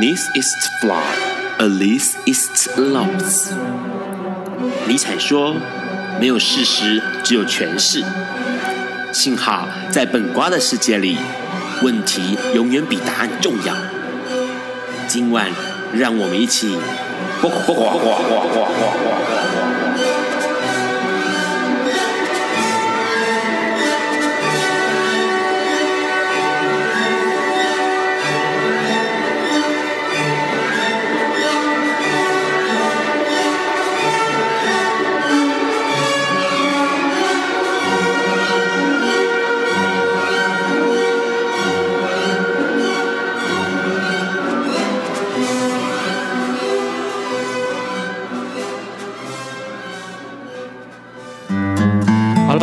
This is flawed, at least is lost。尼采说：“没有事实，只有诠释。”幸好在本瓜的世界里，问题永远比答案重要。今晚，让我们一起。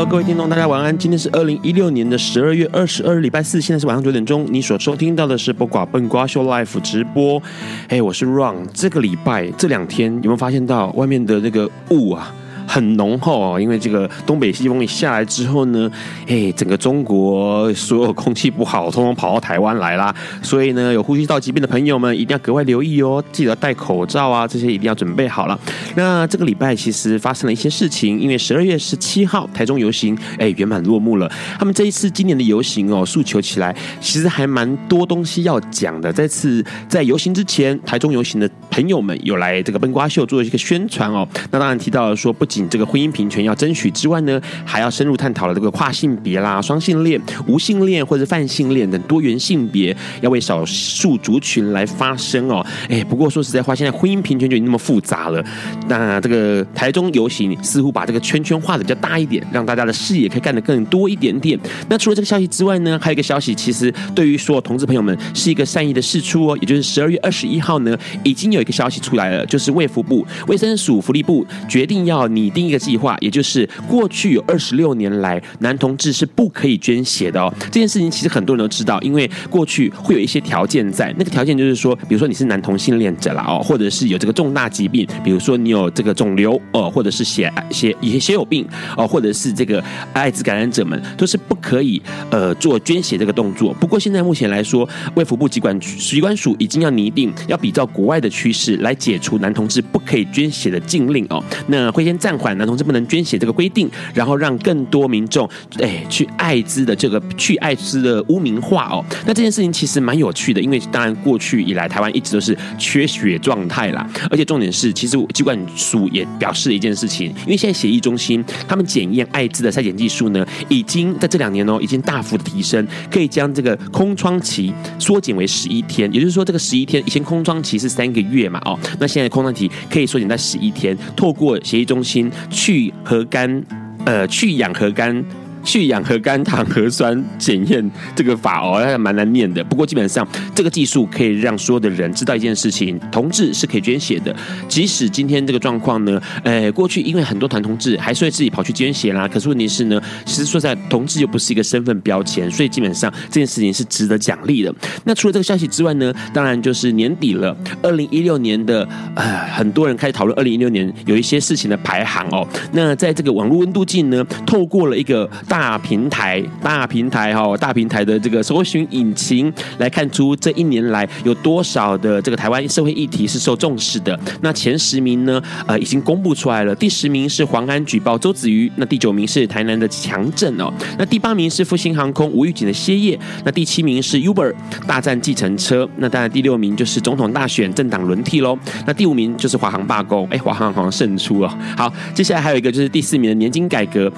各位听众，大家晚安。今天是二零一六年的十二月二十二日，礼拜四，现在是晚上九点钟。你所收听到的是播寡笨瓜秀 Live 直播。哎，我是 Ron。这个礼拜这两天有没有发现到外面的那个雾啊？很浓厚哦，因为这个东北季风一下来之后呢，哎，整个中国所有空气不好，通通跑到台湾来啦。所以呢，有呼吸道疾病的朋友们一定要格外留意哦，记得戴口罩啊，这些一定要准备好了。那这个礼拜其实发生了一些事情，因为十二月十七号台中游行哎圆满落幕了。他们这一次今年的游行哦，诉求起来其实还蛮多东西要讲的。这次在游行之前，台中游行的朋友们有来这个笨瓜秀做一个宣传哦。那当然提到了说不这个婚姻平权要争取之外呢，还要深入探讨了这个跨性别啦、双性恋、无性恋或者泛性恋等多元性别，要为少数族群来发声哦。哎，不过说实在话，现在婚姻平权就已经那么复杂了。那这个台中游行似乎把这个圈圈画的比较大一点，让大家的视野可以干得更多一点点。那除了这个消息之外呢，还有一个消息，其实对于所有同志朋友们是一个善意的释出哦。也就是十二月二十一号呢，已经有一个消息出来了，就是卫福部卫生署福利部决定要拟定一个计划，也就是过去有二十六年来男同志是不可以捐血的哦。这件事情其实很多人都知道，因为过去会有一些条件在，那个条件就是说，比如说你是男同性恋者啦哦，或者是有这个重大疾病，比如说你有这个肿瘤哦，或者是血血一些血友病哦，或者是这个艾滋感染者们都是不可以呃做捐血这个动作。不过现在目前来说，卫福部疾管疾管署已经要拟定，要比照国外的趋势来解除男同志不可以捐血的禁令哦。那会先暂缓男同志不能捐血这个规定，然后让更多民众哎去艾滋的这个去艾滋的污名化哦。那这件事情其实蛮有趣的，因为当然过去以来台湾一直都是缺血状态啦，而且重点是其实疾管署也表示了一件事情，因为现在血液中心他们检验艾滋的筛检技术呢，已经在这两年哦已经大幅的提升，可以将这个空窗期缩减为十一天，也就是说这个十一天以前空窗期是三个月嘛哦，那现在空窗期可以缩减在十一天，透过血液中心去核苷，呃，去氧核苷。去氧核苷糖核酸检验这个法哦，还蛮难念的。不过基本上这个技术可以让所有的人知道一件事情：同志是可以捐血的。即使今天这个状况呢，呃，过去因为很多团同志还是会自己跑去捐血啦。可是问题是呢，其实说在，同志又不是一个身份标签，所以基本上这件事情是值得奖励的。那除了这个消息之外呢，当然就是年底了，二零一六年的呃，很多人开始讨论二零一六年有一些事情的排行哦。那在这个网络温度计呢，透过了一个大大平台，大平台哈，大平台的这个搜寻引擎来看出这一年来有多少的这个台湾社会议题是受重视的。那前十名呢，呃，已经公布出来了。第十名是黄安举报周子瑜，那第九名是台南的强震哦，那第八名是复兴航空吴玉锦的歇业，那第七名是 Uber 大战计程车，那当然第六名就是总统大选政党轮替喽。那第五名就是华航罢工，哎，华航好像胜出了。好，接下来还有一个就是第四名的年金改革，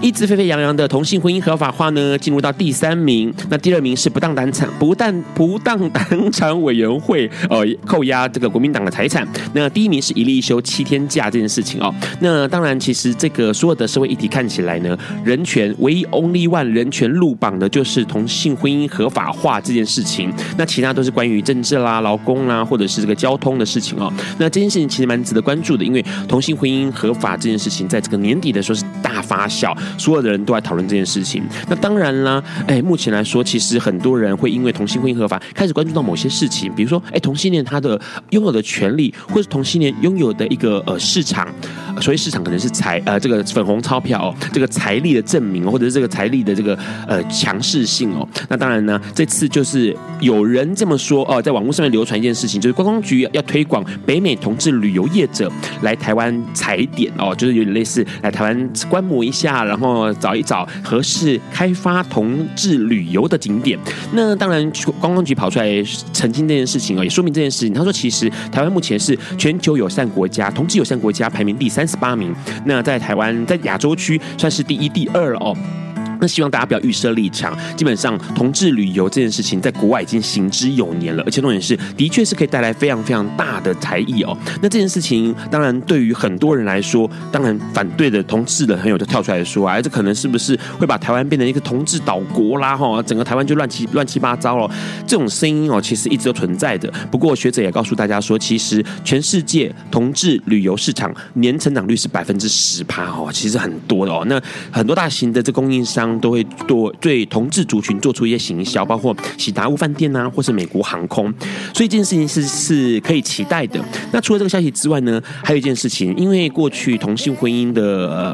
一直沸沸扬扬的。同性婚姻合法化呢，进入到第三名。那第二名是不当党产，不但不当党产委员会呃扣押这个国民党的财产。那第一名是一例休七天假这件事情哦。那当然，其实这个所有的社会议题看起来呢，人权唯一 only one 人权入榜的就是同性婚姻合法化这件事情。那其他都是关于政治啦、劳工啦，或者是这个交通的事情哦。那这件事情其实蛮值得关注的，因为同性婚姻合法这件事情，在这个年底的时候是大发酵，所有的人都在讨论这件事情。那当然啦，哎，目前来说，其实很多人会因为同性婚姻合法开始关注到某些事情，比如说，哎，同性恋他的拥有的权利，或是同性恋拥有的一个呃市场。所以市场可能是财呃这个粉红钞票，哦，这个财力的证明，或者是这个财力的这个呃强势性哦。那当然呢，这次就是有人这么说哦，在网络上面流传一件事情，就是观光局要推广北美同志旅游业者来台湾踩点哦，就是有点类似来台湾观摩一下，然后找一找合适开发同志旅游的景点。那当然，观光局跑出来澄清这件事情哦，也说明这件事情。他说，其实台湾目前是全球友善国家，同志友善国家排名第三。十八名，那在台湾，在亚洲区算是第一、第二了哦。希望大家不要预设立场。基本上，同志旅游这件事情在国外已经行之有年了，而且重点是，的确是可以带来非常非常大的财益哦。那这件事情，当然对于很多人来说，当然反对的同志的朋友就跳出来说啊，这可能是不是会把台湾变成一个同志岛国啦？哈，整个台湾就乱七乱七八糟了。这种声音哦，其实一直都存在的。不过学者也告诉大家说，其实全世界同志旅游市场年成长率是百分之十趴哦，其实很多的哦。那很多大型的这供应商。都会多对同志族群做出一些行销，包括喜达屋饭店、啊，或是美国航空，所以这件事情是是可以期待的。那除了这个消息之外呢，还有一件事情，因为过去同性婚姻的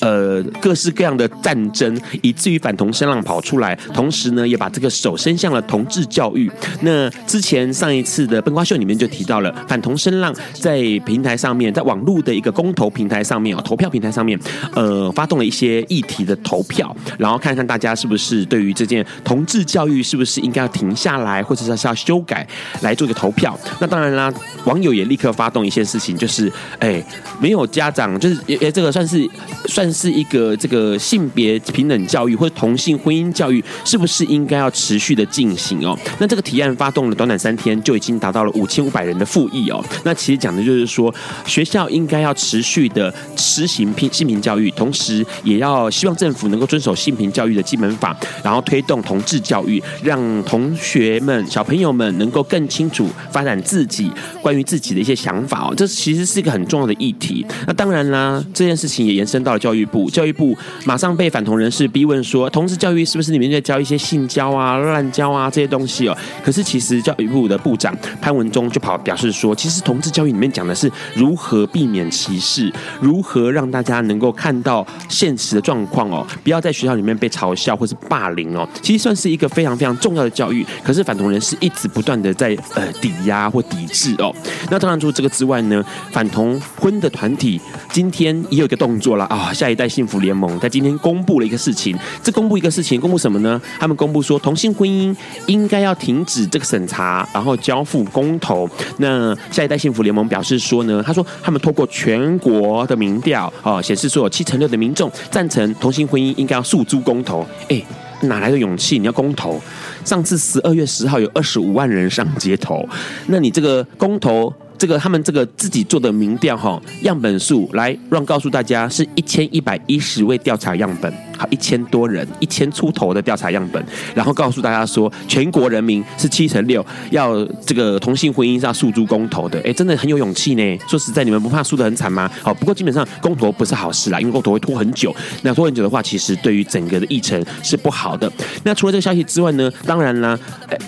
呃呃各式各样的战争，以至于反同声浪跑出来，同时呢也把这个手伸向了同志教育。那之前上一次的笨瓜秀里面就提到了反同声浪在平台上面，在网络的一个公投平台上面啊，投票平台上面，呃，发动了一些议题的投票。然后看看大家是不是对于这件同志教育是不是应该要停下来，或者是要修改来做一个投票。那当然啦，网友也立刻发动一件事情，就是哎，没有家长，就是哎，这个算是算是一个这个性别平等教育或者同性婚姻教育，是不是应该要持续的进行哦？那这个提案发动了短短三天，就已经达到了五千五百人的附议哦。那其实讲的就是说，学校应该要持续的实行性性平教育，同时也要希望政府能够遵守。性平教育的基本法，然后推动同志教育，让同学们、小朋友们能够更清楚发展自己关于自己的一些想法哦。这其实是一个很重要的议题。那当然啦，这件事情也延伸到了教育部，教育部马上被反同人士逼问说，同志教育是不是里面在教一些性交啊、滥交啊这些东西哦？可是其实教育部的部长潘文忠就跑表示说，其实同志教育里面讲的是如何避免歧视，如何让大家能够看到现实的状况哦，不要再学校。里面被嘲笑或是霸凌哦，其实算是一个非常非常重要的教育。可是反同人是一直不断的在呃抵押或抵制哦。那当然除了这个之外呢，反同婚的团体今天也有一个动作了啊、下一代幸福联盟在今天公布了一个事情，这公布一个事情，公布什么呢？他们公布说同性婚姻应该要停止这个审查，然后交付公投。那下一代幸福联盟表示说呢，他说他们透过全国的民调啊，显示说有七成六的民众赞成同性婚姻应该要诉诸公投，哎，哪来的勇气？你要公投？上次十二月十号有二十五万人上街头，那你这个公投？这个他们这个自己做的民调哈，样本数来让告诉大家是一千一百一十位调查样本，好一千多人，一千出头的调查样本，然后告诉大家说全国人民是七成六要这个同性婚姻上诉诸公投的，哎，真的很有勇气呢。说实在，你们不怕输得很惨吗？好，不过基本上公投不是好事啦，因为公投会拖很久，那拖很久的话，其实对于整个的议程是不好的。那除了这个消息之外呢，当然啦，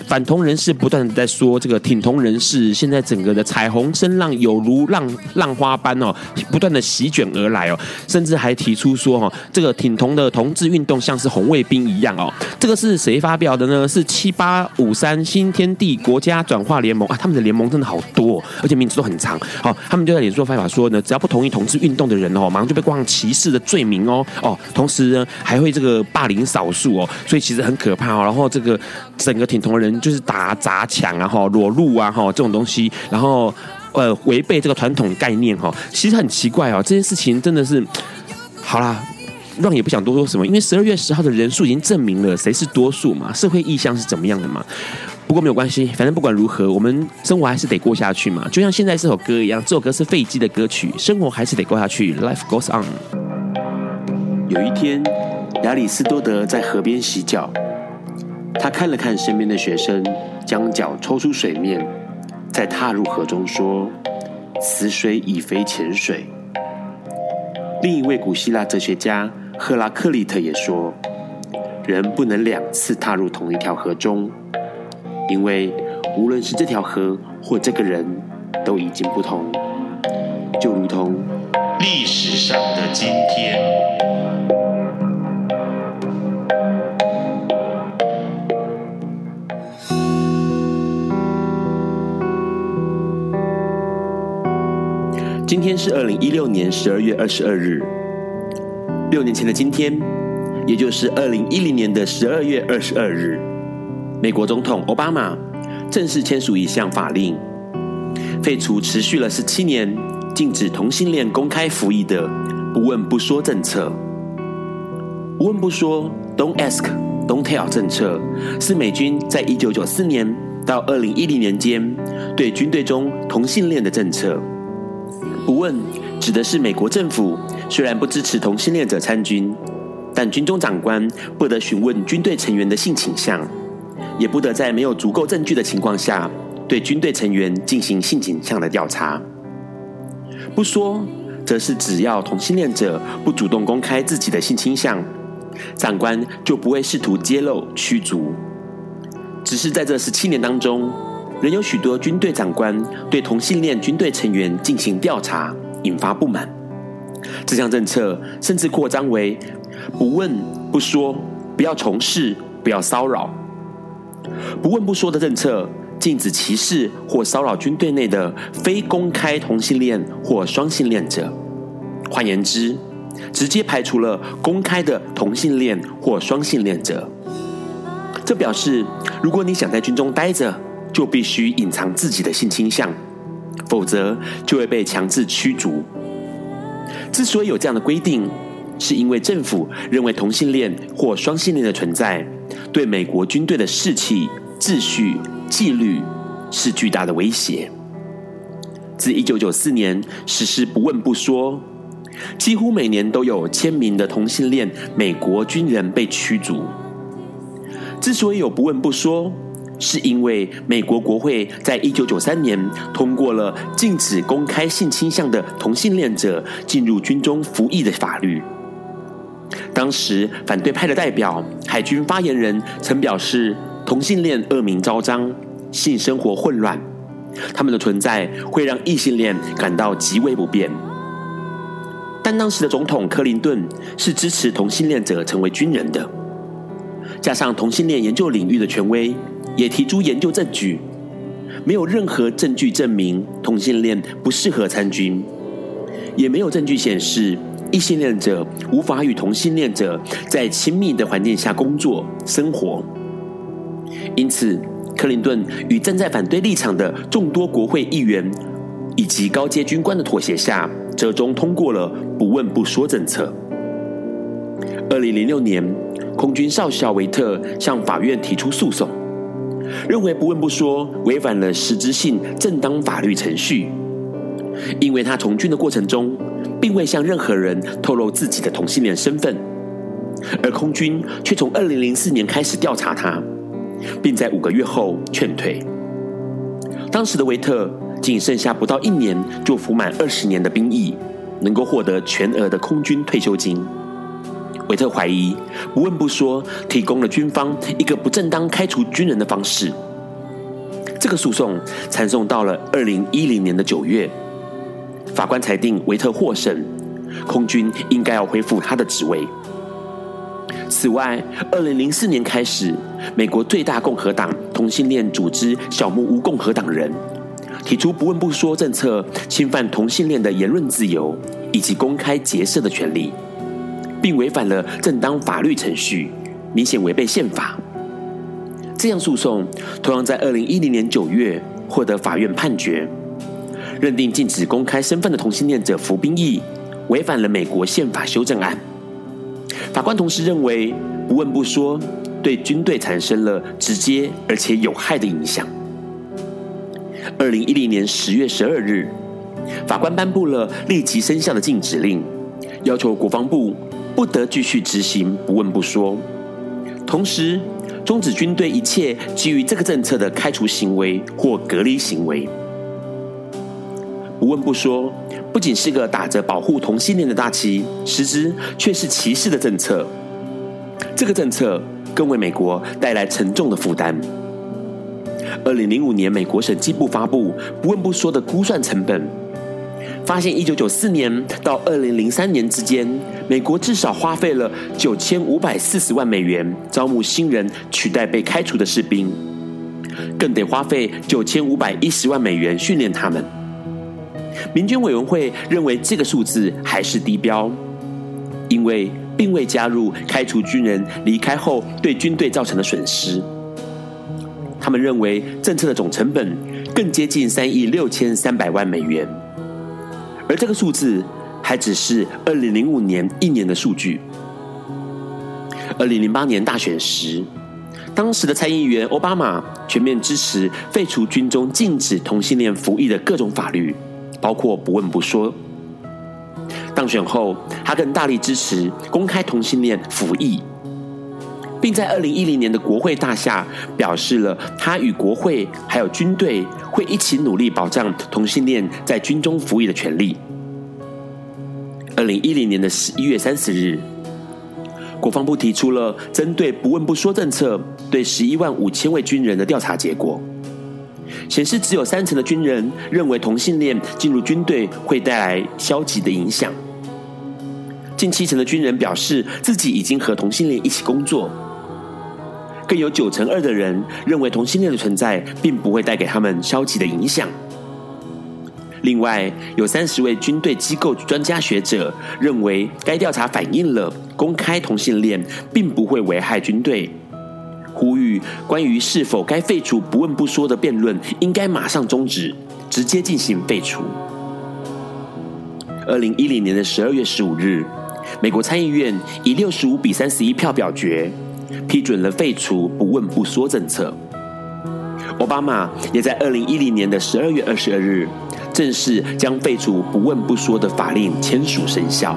反同人士不断的在说这个挺同人士现在整个的彩虹。声浪有如浪浪花般哦，不断的席卷而来哦，甚至还提出说哦，这个挺同的同同志运动像是红卫兵一样哦。这个是谁发表的呢？是七八五三新天地国家转化联盟啊，他们的联盟真的好多，哦而且名字都很长。好，他们就在脸书发表说呢，只要不同意同志运动的人哦，马上就被冠上歧视的罪名哦哦，同时呢还会这个霸凌少数哦，所以其实很可怕哦。然后这个整个挺同的人就是打砸抢啊哈，裸露啊哈这种东西，然后。呃，违背这个传统概念哈，其实很奇怪哦。这件事情真的是，好啦，让也不想多说什么，因为十二月十号的人数已经证明了谁是多数嘛，社会意向是怎么样的嘛。不过没有关系，反正不管如何，我们生活还是得过下去嘛。就像现在这首歌一样，这首歌是费基的歌曲，生活还是得过下去，Life goes on。有一天，亚里斯多德在河边洗脚，他看了看身边的学生，将脚抽出水面。再踏入河中，说：“此水已非浅水。”另一位古希腊哲学家赫拉克利特也说：“人不能两次踏入同一条河中，因为无论是这条河或这个人，都已经不同，就如同历史上的今天。”今天是二零一六年十二月二十二日，六年前的今天，也就是二零一零年的十二月二十二日，美国总统奥巴马正式签署一项法令，废除持续了十七年禁止同性恋公开服役的“不问不说”政策。不问不说 （Don't ask, don't tell） 政策是美军在一九九四年到二零一零年间对军队中同性恋的政策。不问指的是美国政府虽然不支持同性恋者参军，但军中长官不得询问军队成员的性倾向，也不得在没有足够证据的情况下对军队成员进行性倾向的调查。不说，则是只要同性恋者不主动公开自己的性倾向，长官就不会试图揭露驱逐。只是在这十七年当中，仍有许多军队长官对同性恋军队成员进行调查，引发不满。这项政策甚至扩张为不问不说，不要从事，不要骚扰。不问不说的政策禁止歧视或骚扰军队内的非公开同性恋或双性恋者。换言之，直接排除了公开的同性恋或双性恋者。这表示，如果你想在军中待着，就必须隐藏自己的性倾向，否则就会被强制驱逐。之所以有这样的规定，是因为政府认为同性恋或双性恋的存在，对美国军队的士气、秩序、纪律是巨大的威胁。自一九九四年实施不问不说，几乎每年都有千名的同性恋美国军人被驱逐。之所以有不问不说，是因为美国国会在一九九三年通过了禁止公开性倾向的同性恋者进入军中服役的法律。当时反对派的代表海军发言人曾表示，同性恋恶名昭彰，性生活混乱，他们的存在会让异性恋感到极为不便。但当时的总统克林顿是支持同性恋者成为军人的，加上同性恋研究领域的权威。也提出研究证据，没有任何证据证明同性恋不适合参军，也没有证据显示异性恋者无法与同性恋者在亲密的环境下工作生活。因此，克林顿与站在反对立场的众多国会议员以及高阶军官的妥协下，折中通过了“不问不说”政策。二零零六年，空军少校维特向法院提出诉讼。认为不问不说违反了实质性正当法律程序，因为他从军的过程中，并未向任何人透露自己的同性恋身份，而空军却从二零零四年开始调查他，并在五个月后劝退。当时的维特仅剩下不到一年就服满二十年的兵役，能够获得全额的空军退休金。维特怀疑，不问不说，提供了军方一个不正当开除军人的方式。这个诉讼缠送到了二零一零年的九月，法官裁定维特获胜，空军应该要恢复他的职位。此外，二零零四年开始，美国最大共和党同性恋组织小木屋共和党人提出不问不说政策，侵犯同性恋的言论自由以及公开结社的权利。并违反了正当法律程序，明显违背宪法。这项诉讼同样在二零一零年九月获得法院判决，认定禁止公开身份的同性恋者服兵役违反了美国宪法修正案。法官同时认为，不问不说对军队产生了直接而且有害的影响。二零一零年十月十二日，法官颁布了立即生效的禁止令，要求国防部。不得继续执行不问不说，同时终止军队一切基于这个政策的开除行为或隔离行为。不问不说不仅是个打着保护同性恋的大旗，实质却是歧视的政策。这个政策更为美国带来沉重的负担。二零零五年，美国审计部发布不问不说的估算成本，发现一九九四年到二零零三年之间，美国至少花费了九千五百四十万美元招募新人取代被开除的士兵，更得花费九千五百一十万美元训练他们。民军委员会认为这个数字还是低标，因为并未加入开除军人离开后对军队造成的损失。他们认为政策的总成本更接近三亿六千三百万美元，而这个数字还只是二零零五年一年的数据。二零零八年大选时，当时的参议员奥巴马全面支持废除军中禁止同性恋服役的各种法律，包括不问不说。当选后，他更大力支持公开同性恋服役。并在二零一零年的国会大厦表示了他与国会还有军队会一起努力保障同性恋在军中服役的权利。二零一零年的十一月三十日，国防部提出了针对不问不说政策对十一万五千位军人的调查结果，显示只有三成的军人认为同性恋进入军队会带来消极的影响，近七成的军人表示自己已经和同性恋一起工作。更有九成二的人认为同性恋的存在并不会带给他们消极的影响。另外，有三十位军队机构专家学者认为，该调查反映了公开同性恋并不会危害军队，呼吁关于是否该废除不问不说的辩论应该马上终止，直接进行废除。二零一零年的十二月十五日，美国参议院以六十五比三十一票表决。批准了废除不问不说政策。奥巴马也在二零一零年的十二月二十二日，正式将废除不问不说的法令签署生效。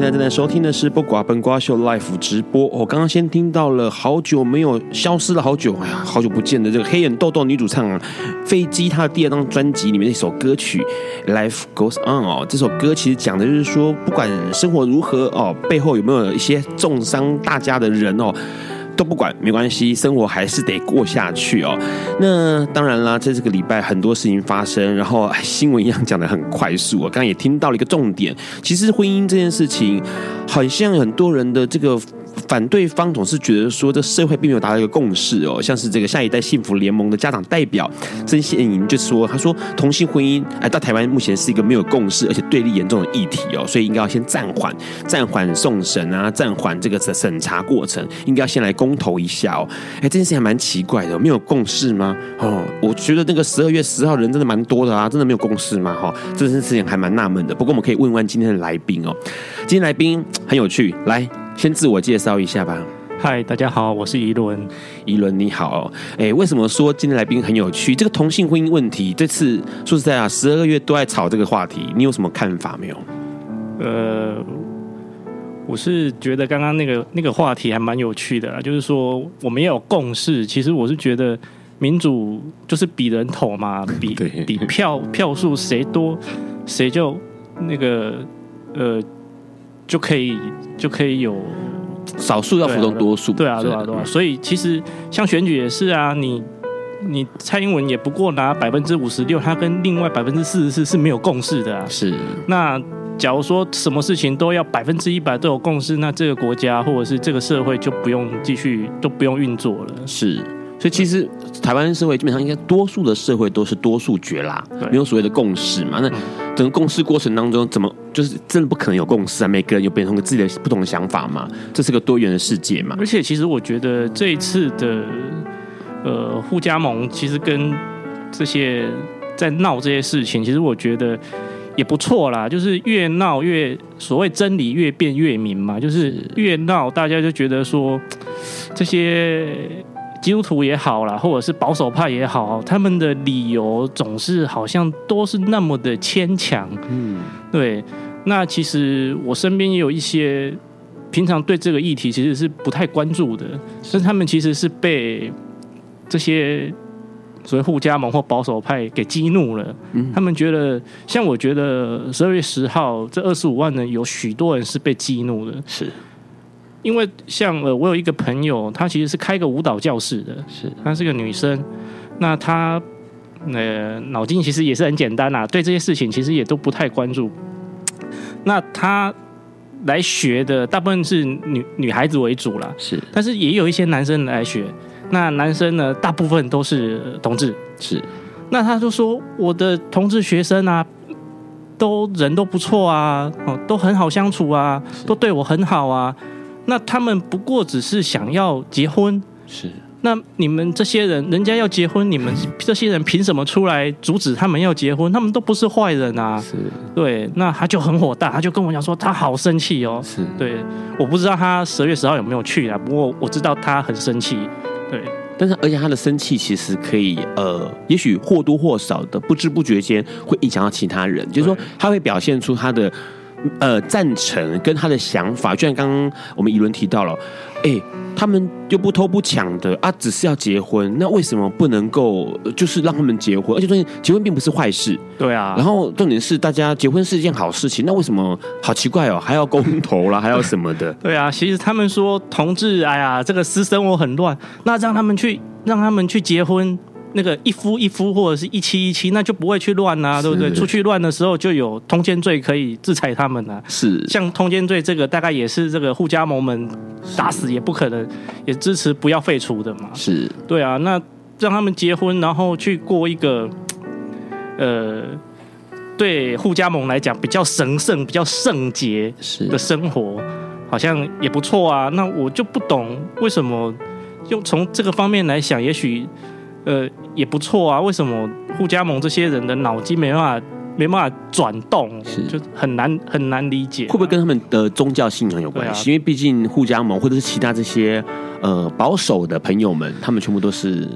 现在正在收听的是《不寡本瓜秀》Life 直播。我刚刚先听到了好久没有消失了好久，哎呀，好久不见的这个黑眼豆豆女主唱啊，飞机她的第二张专辑里面的一首歌曲《Life Goes On》哦，这首歌其实讲的就是说，不管生活如何哦，背后有没有一些重伤大家的人哦。都不管，没关系，生活还是得过下去哦。那当然啦，在这个礼拜很多事情发生，然后新闻一样讲得很快速。我刚刚也听到了一个重点，其实婚姻这件事情，好像很多人的这个。反对方总是觉得说，这社会并没有达到一个共识哦，像是这个下一代幸福联盟的家长代表曾宪莹就说，他说同性婚姻哎，到台湾目前是一个没有共识而且对立严重的议题哦，所以应该要先暂缓，暂缓送审啊，暂缓这个审查过程，应该要先来公投一下哦。哎，这件事情还蛮奇怪的，没有共识吗？哦，我觉得那个十二月十号人真的蛮多的啊，真的没有共识吗？哈，这件事情还蛮纳闷的。不过我们可以问问今天的来宾哦，今天来宾很有趣，来。先自我介绍一下吧。嗨，大家好，我是宜伦。宜伦你好。哎，为什么说今天来宾很有趣？这个同性婚姻问题，这次说实在啊，十二个月都在吵这个话题，你有什么看法没有？呃，我是觉得刚刚那个那个话题还蛮有趣的啦，就是说我们要有共识。其实我是觉得民主就是比人头嘛，比 比票票数谁多谁就那个呃。就可以就可以有少数要服从多数，对啊，对啊，对啊。所以其实像选举也是啊，你你蔡英文也不过拿百分之五十六，他跟另外百分之四十四是没有共识的啊。是。那假如说什么事情都要百分之一百都有共识，那这个国家或者是这个社会就不用继续都不用运作了。是，所以其实台湾社会基本上应该多数的社会都是多数决啦，没有所谓的共识嘛。那整个共识过程当中，怎么就是真的不可能有共识啊？每个人有变成自己的不同的想法嘛？这是个多元的世界嘛。而且其实我觉得这一次的呃互加盟，其实跟这些在闹这些事情，其实我觉得。也不错啦，就是越闹越所谓真理越辩越明嘛，就是越闹大家就觉得说这些基督徒也好啦，或者是保守派也好，他们的理由总是好像都是那么的牵强。嗯，对。那其实我身边也有一些平常对这个议题其实是不太关注的，但是他们其实是被这些。所谓互加盟或保守派给激怒了，嗯，他们觉得，像我觉得十二月十号这二十五万人，有许多人是被激怒的，是因为像呃，我有一个朋友，她其实是开个舞蹈教室的，是她是个女生，那她呃脑筋其实也是很简单啊，对这些事情其实也都不太关注，那她来学的大部分是女女孩子为主啦，是，但是也有一些男生来学。那男生呢，大部分都是同志，是。那他就说，我的同志学生啊，都人都不错啊，哦，都很好相处啊，都对我很好啊。那他们不过只是想要结婚，是。那你们这些人，人家要结婚，你们这些人凭什么出来阻止他们要结婚？他们都不是坏人啊。是。对，那他就很火大，他就跟我讲说，他好生气哦。是。对，我不知道他十月十号有没有去啊，不过我知道他很生气。对，但是而且他的生气其实可以，呃，也许或多或少的不知不觉间会影响到其他人，就是说他会表现出他的呃赞成跟他的想法，就像刚刚我们一轮提到了，哎。他们又不偷不抢的啊，只是要结婚，那为什么不能够就是让他们结婚？而且重点，结婚并不是坏事，对啊。然后重点是，大家结婚是一件好事情，那为什么好奇怪哦，还要公投啦，还要什么的？对啊，其实他们说同志，哎呀，这个私生活很乱，那让他们去，让他们去结婚。那个一夫一夫或者是一妻一妻，那就不会去乱、啊，对不对？出去乱的时候就有通奸罪可以制裁他们呐、啊。是，像通奸罪这个，大概也是这个互加盟们打死也不可能，也支持不要废除的嘛。是，对啊，那让他们结婚，然后去过一个，呃，对互加盟来讲比较神圣、比较圣洁的生活，好像也不错啊。那我就不懂为什么用从这个方面来想，也许。呃，也不错啊。为什么互加盟这些人的脑筋没办法没办法转动？是，就很难很难理解。会不会跟他们的宗教信仰有关系？啊、因为毕竟互加盟或者是其他这些呃保守的朋友们，他们全部都是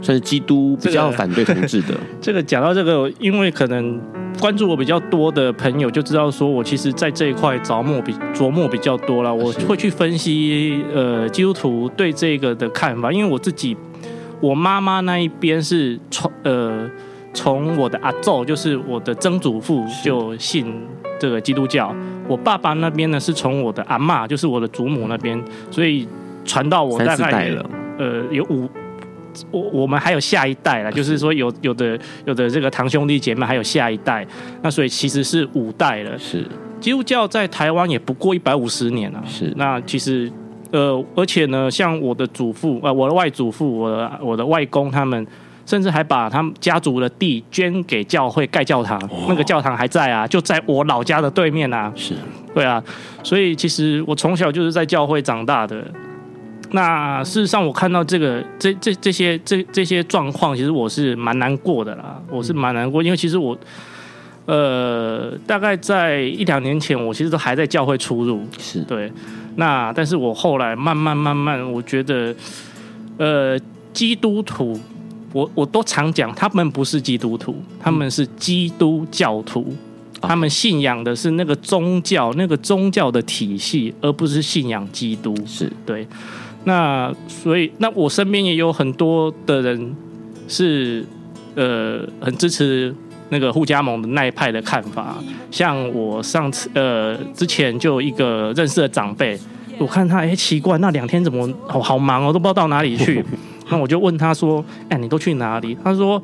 算是基督比较反对同志的。这个讲、这个、到这个，因为可能关注我比较多的朋友就知道，说我其实在这一块着墨比琢磨比较多了。我会去分析呃基督徒对这个的看法，因为我自己。我妈妈那一边是从呃从我的阿祖，就是我的曾祖父就信这个基督教。我爸爸那边呢是从我的阿嬷，就是我的祖母那边，所以传到我大概了呃有五，我我们还有下一代了，就是说有有的有的这个堂兄弟姐妹还有下一代，那所以其实是五代了。是基督教在台湾也不过一百五十年了。是那其实。呃，而且呢，像我的祖父、呃，我的外祖父、我的我的外公，他们甚至还把他们家族的地捐给教会盖教堂，哦，那个教堂还在啊，就在我老家的对面啊。是，对啊，所以其实我从小就是在教会长大的。那事实上，我看到这个这这这些这这些状况，其实我是蛮难过的啦。我是蛮难过，因为其实我，呃，大概在一两年前，我其实都还在教会出入。是对。那但是我后来慢慢慢慢，我觉得，呃，基督徒，我我都常讲，他们不是基督徒，他们是基督教徒，他们信仰的是那个宗教，那个宗教的体系，而不是信仰基督。是对。那所以，那我身边也有很多的人是，呃，很支持。那个互加盟的那一派的看法，像我上次呃之前就有一个认识的长辈，我看他哎、欸、奇怪，那两天怎么好好忙哦，都不知道到哪里去。那我就问他说：“哎、欸，你都去哪里？”他说：“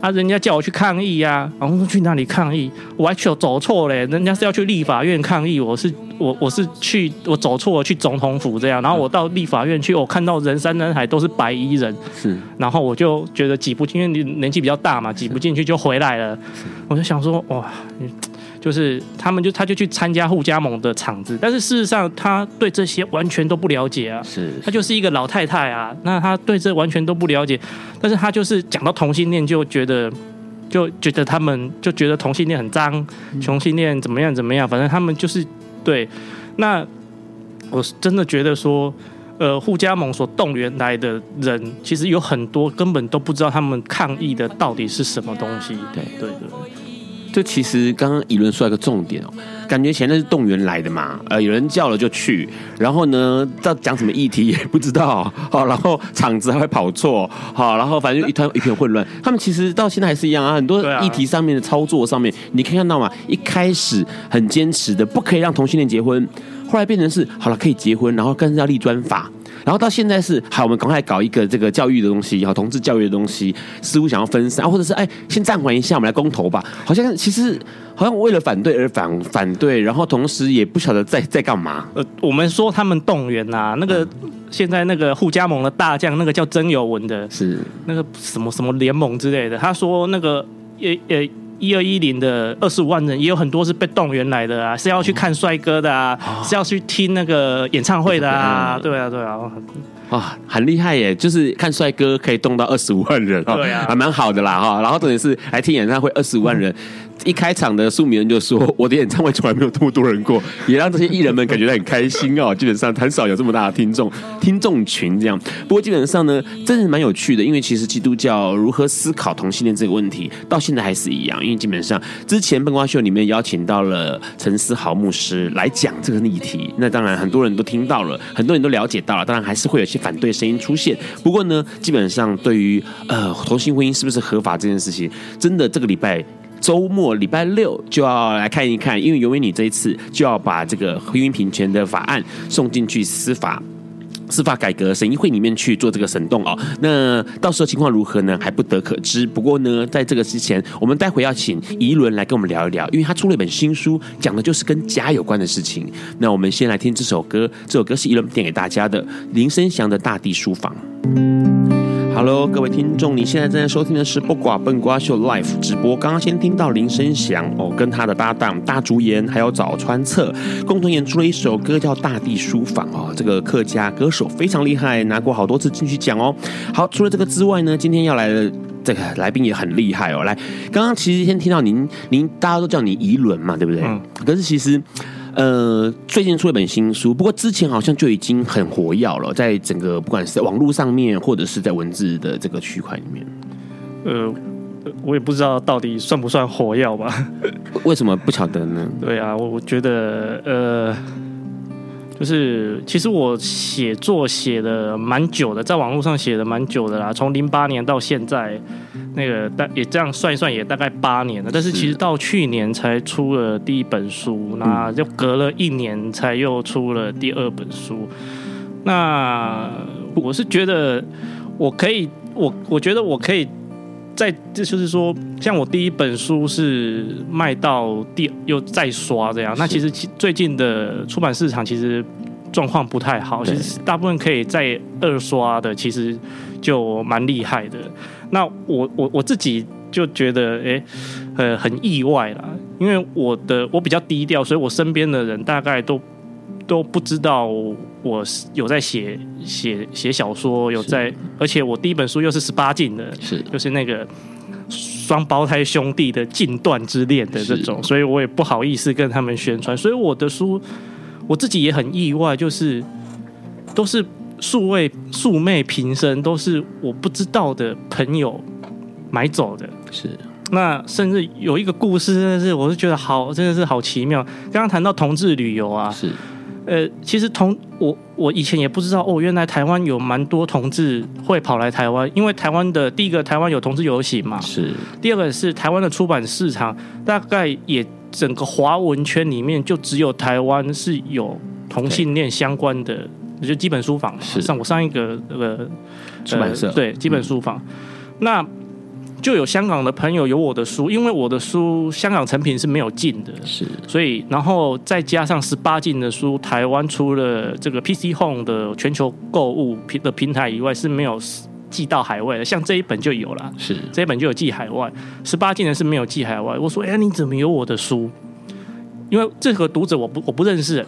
啊，人家叫我去抗议呀，然后说去哪里抗议？我还去走错嘞，人家是要去立法院抗议，我是我我是去我走错了去总统府这样，然后我到立法院去，我看到人山人海都是白衣人，是，然后我就觉得挤不进，因为你年纪比较大嘛，挤不进去就回来了，我就想说哇。就是他们就他就去参加互加盟的场子，但是事实上他对这些完全都不了解啊。是，他就是一个老太太啊，那他对这完全都不了解，但是他就是讲到同性恋就觉得就觉得他们就觉得同性恋很脏，同性恋怎么样怎么样，反正他们就是对。那我真的觉得说，呃，互加盟所动员来的人，其实有很多根本都不知道他们抗议的到底是什么东西。对对对。这其实刚刚议论说一个重点哦，感觉前面是动员来的嘛，呃，有人叫了就去，然后呢，到讲什么议题也不知道，好，然后场子还会跑错，好，然后反正就一团一片混乱。他们其实到现在还是一样啊，很多议题上面的操作上面，你可以看到嘛，一开始很坚持的不可以让同性恋结婚，后来变成是好了可以结婚，然后更是要立专法。然后到现在是好，我们赶快搞一个这个教育的东西，好，同志教育的东西，似乎想要分散，或者是哎，先暂缓一下，我们来公投吧。好像其实好像为了反对而反反对，然后同时也不晓得在在干嘛。呃，我们说他们动员呐、啊，那个、嗯、现在那个互加盟的大将，那个叫曾有文的，是那个什么什么联盟之类的，他说那个也也。一二一零的二十五万人，也有很多是被动员来的啊，是要去看帅哥的啊，哦、是要去听那个演唱会的啊，对啊，对啊，哇，很厉害耶！就是看帅哥可以动到二十五万人，对啊，还蛮好的啦哈。然后重点是来听演唱会二十五万人。嗯一开场的素明人就说：“我的演唱会从来没有这么多人过，也让这些艺人们感觉到很开心哦。基本上很少有这么大的听众听众群这样。不过基本上呢，真的蛮有趣的，因为其实基督教如何思考同性恋这个问题，到现在还是一样。因为基本上之前笨瓜秀里面邀请到了陈思豪牧师来讲这个议题，那当然很多人都听到了，很多人都了解到了，当然还是会有些反对声音出现。不过呢，基本上对于呃同性婚姻是不是合法这件事情，真的这个礼拜。”周末礼拜六就要来看一看，因为由于你这一次就要把这个婚姻平权的法案送进去司法司法改革审议会里面去做这个审动哦。那到时候情况如何呢？还不得可知。不过呢，在这个之前，我们待会要请宜伦来跟我们聊一聊，因为他出了一本新书，讲的就是跟家有关的事情。那我们先来听这首歌，这首歌是宜伦点给大家的林生祥的《大地书房》。Hello，各位听众，你现在正在收听的是《不寡笨瓜秀》Live 直播。刚刚先听到林声祥哦，跟他的搭档大竹岩还有早川策共同演出了一首歌，叫《大地书房》哦。这个客家歌手非常厉害，拿过好多次金曲奖哦。好，除了这个之外呢，今天要来的这个来宾也很厉害哦。来，刚刚其实先听到您，您大家都叫你宜伦嘛，对不对？嗯。可是其实。呃，最近出了一本新书，不过之前好像就已经很活跃了，在整个不管是在网络上面，或者是在文字的这个区块里面。呃，我也不知道到底算不算火药吧？为什么不晓得呢？对啊，我我觉得呃。就是，其实我写作写的蛮久的，在网络上写的蛮久的啦，从零八年到现在，那个大也这样算一算也大概八年了。但是其实到去年才出了第一本书，那就隔了一年才又出了第二本书。那我是觉得我可以，我我觉得我可以。在这就是说，像我第一本书是卖到第又再刷这样，那其实其最近的出版市场其实状况不太好，其实大部分可以再二刷的，其实就蛮厉害的。那我我我自己就觉得，哎，呃，很意外啦，因为我的我比较低调，所以我身边的人大概都。都不知道我有在写写写小说，有在，而且我第一本书又是十八禁的，是就是那个双胞胎兄弟的禁断之恋的这种，所以我也不好意思跟他们宣传。所以我的书我自己也很意外，就是都是素未素昧平生，都是我不知道的朋友买走的。是那甚至有一个故事，真的是我是觉得好，真的是好奇妙。刚刚谈到同志旅游啊，是。呃，其实同我我以前也不知道哦，原来台湾有蛮多同志会跑来台湾，因为台湾的第一个台湾有同志游行嘛，是。第二个是台湾的出版市场，大概也整个华文圈里面就只有台湾是有同性恋相关的，就基本书房是。上我上一个那个、呃、出版社。对基本书房，嗯、那就有香港的朋友有我的书，因为我的书香港成品是没有进的，是，所以然后再加上十八禁的书，台湾除了这个 PC Home 的全球购物平的平台以外是没有寄到海外的，像这一本就有了，是。这一本就有寄海外，十八禁的是没有寄海外。我说，哎，你怎么有我的书？因为这个读者我不我不认识，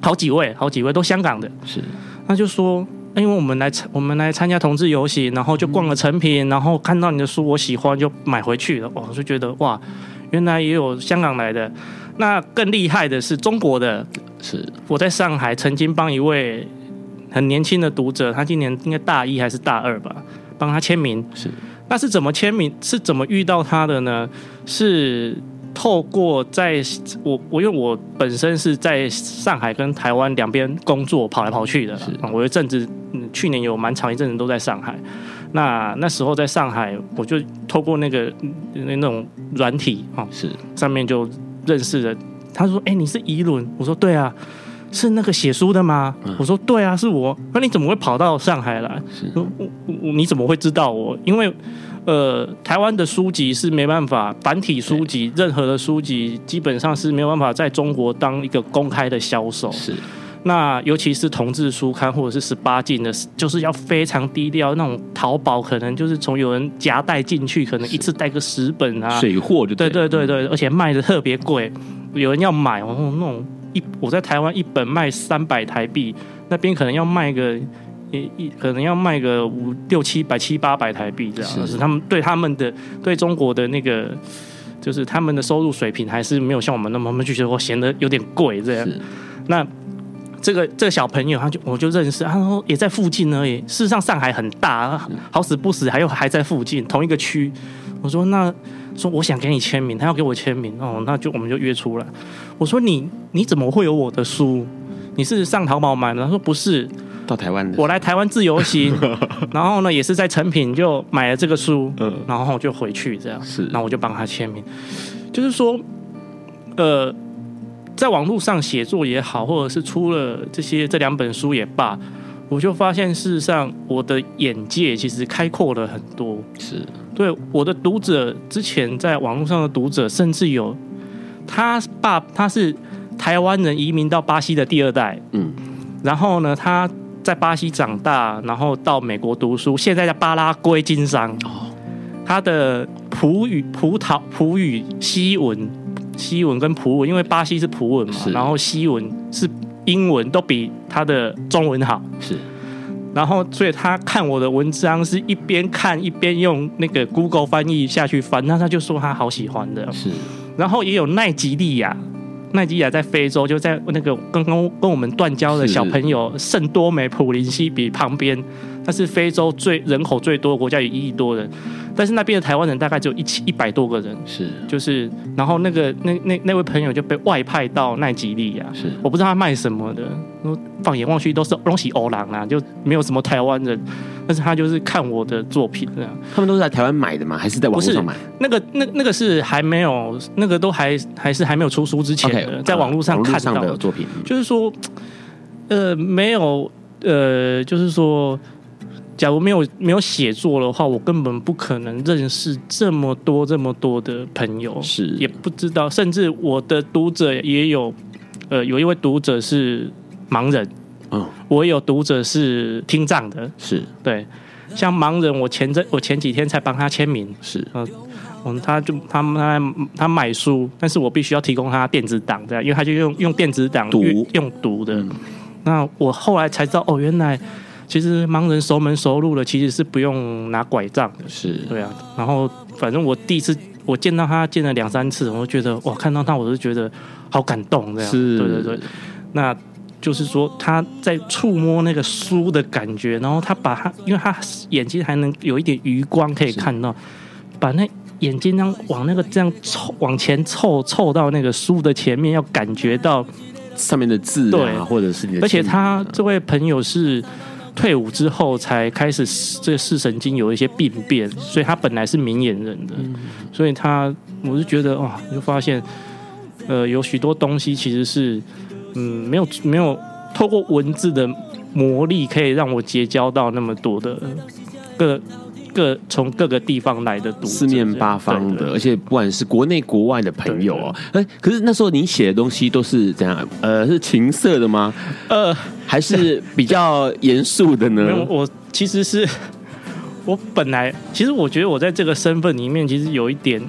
好几位好几位都香港的，是，他就说。因为我们来参我们来参加同志游行，然后就逛了成品，然后看到你的书，我喜欢就买回去了。我就觉得哇，原来也有香港来的。那更厉害的是中国的，是我在上海曾经帮一位很年轻的读者，他今年应该大一还是大二吧，帮他签名。是，那是怎么签名？是怎么遇到他的呢？是。透过在我我因为我本身是在上海跟台湾两边工作跑来跑去的，是我有阵子嗯去年有蛮长一阵子都在上海，那那时候在上海我就透过那个那那种软体啊是上面就认识了，他说哎、欸、你是宜伦，我说对啊，是那个写书的吗？嗯、我说对啊是我，那你怎么会跑到上海来？是我我你怎么会知道我？因为。呃，台湾的书籍是没办法，繁体书籍，任何的书籍基本上是没有办法在中国当一个公开的销售。是，那尤其是同志书刊或者是十八禁的，就是要非常低调。那种淘宝可能就是从有人夹带进去，可能一次带个十本啊，水货就对。对对对对，而且卖的特别贵，有人要买哦，那种一我在台湾一本卖三百台币，那边可能要卖个。一一可能要卖个五六七百七八百台币这样，是他们对他们的对中国的那个，就是他们的收入水平还是没有像我们那么，他们就觉得我嫌得有点贵这样。那这个这个小朋友他就我就认识，他说也在附近而已。事实上上海很大，好死不死还有还在附近同一个区。我说那说我想给你签名，他要给我签名哦，那就我们就约出来。我说你你怎么会有我的书？你是上淘宝买的？他说不是。到台湾的，我来台湾自由行，然后呢，也是在成品就买了这个书，嗯，然后就回去这样，是，然后我就帮他签名，就是说，呃，在网络上写作也好，或者是出了这些这两本书也罢，我就发现事实上我的眼界其实开阔了很多，是。对我的读者，之前在网络上的读者，甚至有他爸他是台湾人移民到巴西的第二代，嗯，然后呢，他。在巴西长大，然后到美国读书，现在在巴拉圭经商。哦他的葡语、葡萄、葡语、西文、西文跟葡文，因为巴西是葡文嘛，然后西文是英文，都比他的中文好。是，然后所以他看我的文章是一边看一边用那个 Google 翻译下去翻，那他就说他好喜欢的。是，然后也有奈吉利亚。奈及亚在非洲，就在那个刚刚跟我们断交的小朋友圣多美普林西比旁边，那是非洲最人口最多的国家，有一亿多人，但是那边的台湾人大概只有一千一百多个人，是就是，然后那个那那那位朋友就被外派到奈及利亚，是我不知道他卖什么的，放眼望去都是东西欧郎啊，就没有什么台湾人。但是他就是看我的作品这样，他们都是在台湾买的吗？还是在网络上买？那个那那个是还没有，那个都还还是还没有出书之前的，okay, 在网络上看到的作品。就是说，呃，没有，呃，就是说，假如没有没有写作的话，我根本不可能认识这么多这么多的朋友，是。也不知道，甚至我的读者也有，呃，有一位读者是盲人。嗯，我有读者是听障的，是。对，像盲人，我前阵我前几天才帮他签名，是，嗯，嗯，他就他他他买书，但是我必须要提供他电子档，这样，因为他就用用电子档读。用读的，嗯，那我后来才知道，哦，原来其实盲人熟门熟路了，其实是不用拿拐杖。的，是。对啊，然后反正我第一次我见到他见了两三次，我就觉得哇，看到他我就觉得好感动，这样，是，对对对，那。就是说他在触摸那个书的感觉，然后他把他，因为他眼睛还能有一点余光可以看到，把那眼睛这样往那个这样凑往前凑凑到那个书的前面，要感觉到上面的字啊，对，或者是你的。而且他这位朋友是退伍之后才开始这个视神经有一些病变，所以他本来是明眼人的，所以他我就觉得哇，就发现呃有许多东西其实是。嗯，没有没有透过文字的魔力，可以让我结交到那么多的各各从各个地方来的读者，四面八方的，而且不管是国内国外的朋友哦。哎，可是那时候你写的东西都是怎样？呃，是情色的吗？呃，还是比较严肃的呢？没有，我其实是我本来其实我觉得我在这个身份里面其实有一点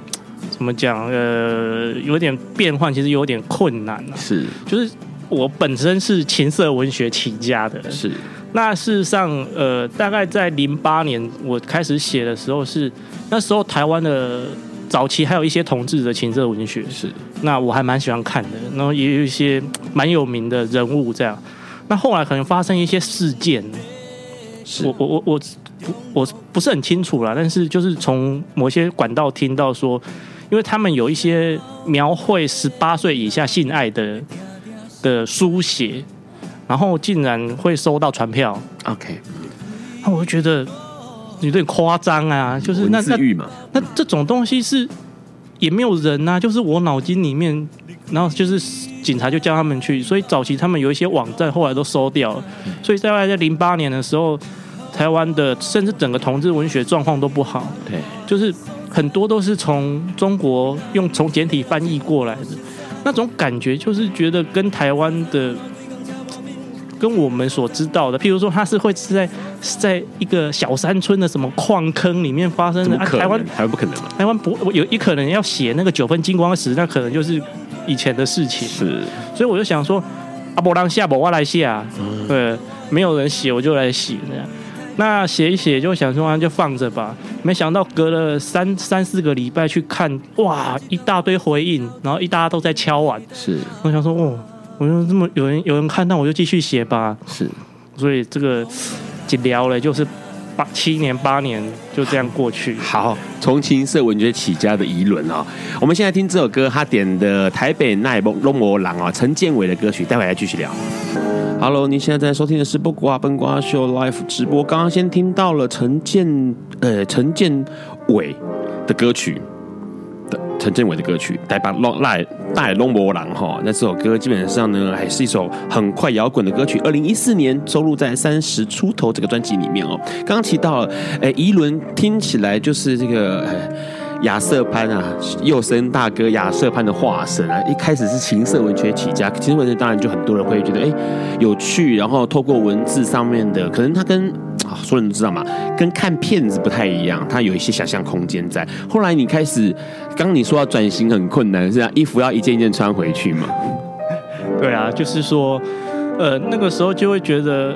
怎么讲？呃，有点变换，其实有点困难啊。是，就是我本身是情色文学起家的，是。那事实上，呃，大概在零八年我开始写的时候是，是那时候台湾的早期还有一些同志的情色文学，是。那我还蛮喜欢看的，然后也有一些蛮有名的人物这样。那后来可能发生一些事件，是我我我我我不是很清楚啦，但是就是从某些管道听到说，因为他们有一些描绘十八岁以下性爱的的书写。然后竟然会收到传票，OK，那我就觉得有点夸张啊，就是那那那这种东西是也没有人啊，就是我脑筋里面，然后就是警察就叫他们去，所以早期他们有一些网站后来都收掉了，所以大概在零八年的时候，台湾的甚至整个同志文学状况都不好，对，就是很多都是从中国用从简体翻译过来的，那种感觉就是觉得跟台湾的。跟我们所知道的，譬如说，它是会是在是在一个小山村的什么矿坑里面发生的。啊、台湾台湾不可能嘛？台湾不有一可能要写那个九分金光石，那可能就是以前的事情。是，所以我就想说，阿伯让下伯我来写啊，嗯、对，没有人写我就来写那样。那写一写就想说，那就放着吧。没想到隔了三三四个礼拜去看，哇，一大堆回应，然后一大家都在敲碗。是，我想说，哦。我就这么有人有人看到，我就继续写吧。是，所以这个一聊了，就是八七年八年就这样过去。好，从情色文学起家的疑伦啊，我们现在听这首歌，他点的台北奈梦龙魔狼啊，陈建伟的歌曲，待会来继续聊。Hello，你现在在收听的是不瓜笨瓜秀 Live 直播。刚刚先听到了陈建呃陈建伟的歌曲。陈建伟的歌曲《台北奈梦龙郎》哈，那这首歌基本上呢，还是一首很快摇滚的歌曲。二零一四年收录在《三十出头》这个专辑里面哦。刚刚提到，哎，仪伦听起来就是这个亚瑟潘啊，幼生大哥亚瑟潘的化身啊。一开始是情色文学起家，情色文学当然就很多人会觉得哎有趣，然后透过文字上面的，可能他跟。啊，所有人都知道嘛，跟看片子不太一样，它有一些想象空间在。后来你开始，刚你说要转型很困难，是啊，衣服要一件一件穿回去嘛？对啊，就是说，呃，那个时候就会觉得，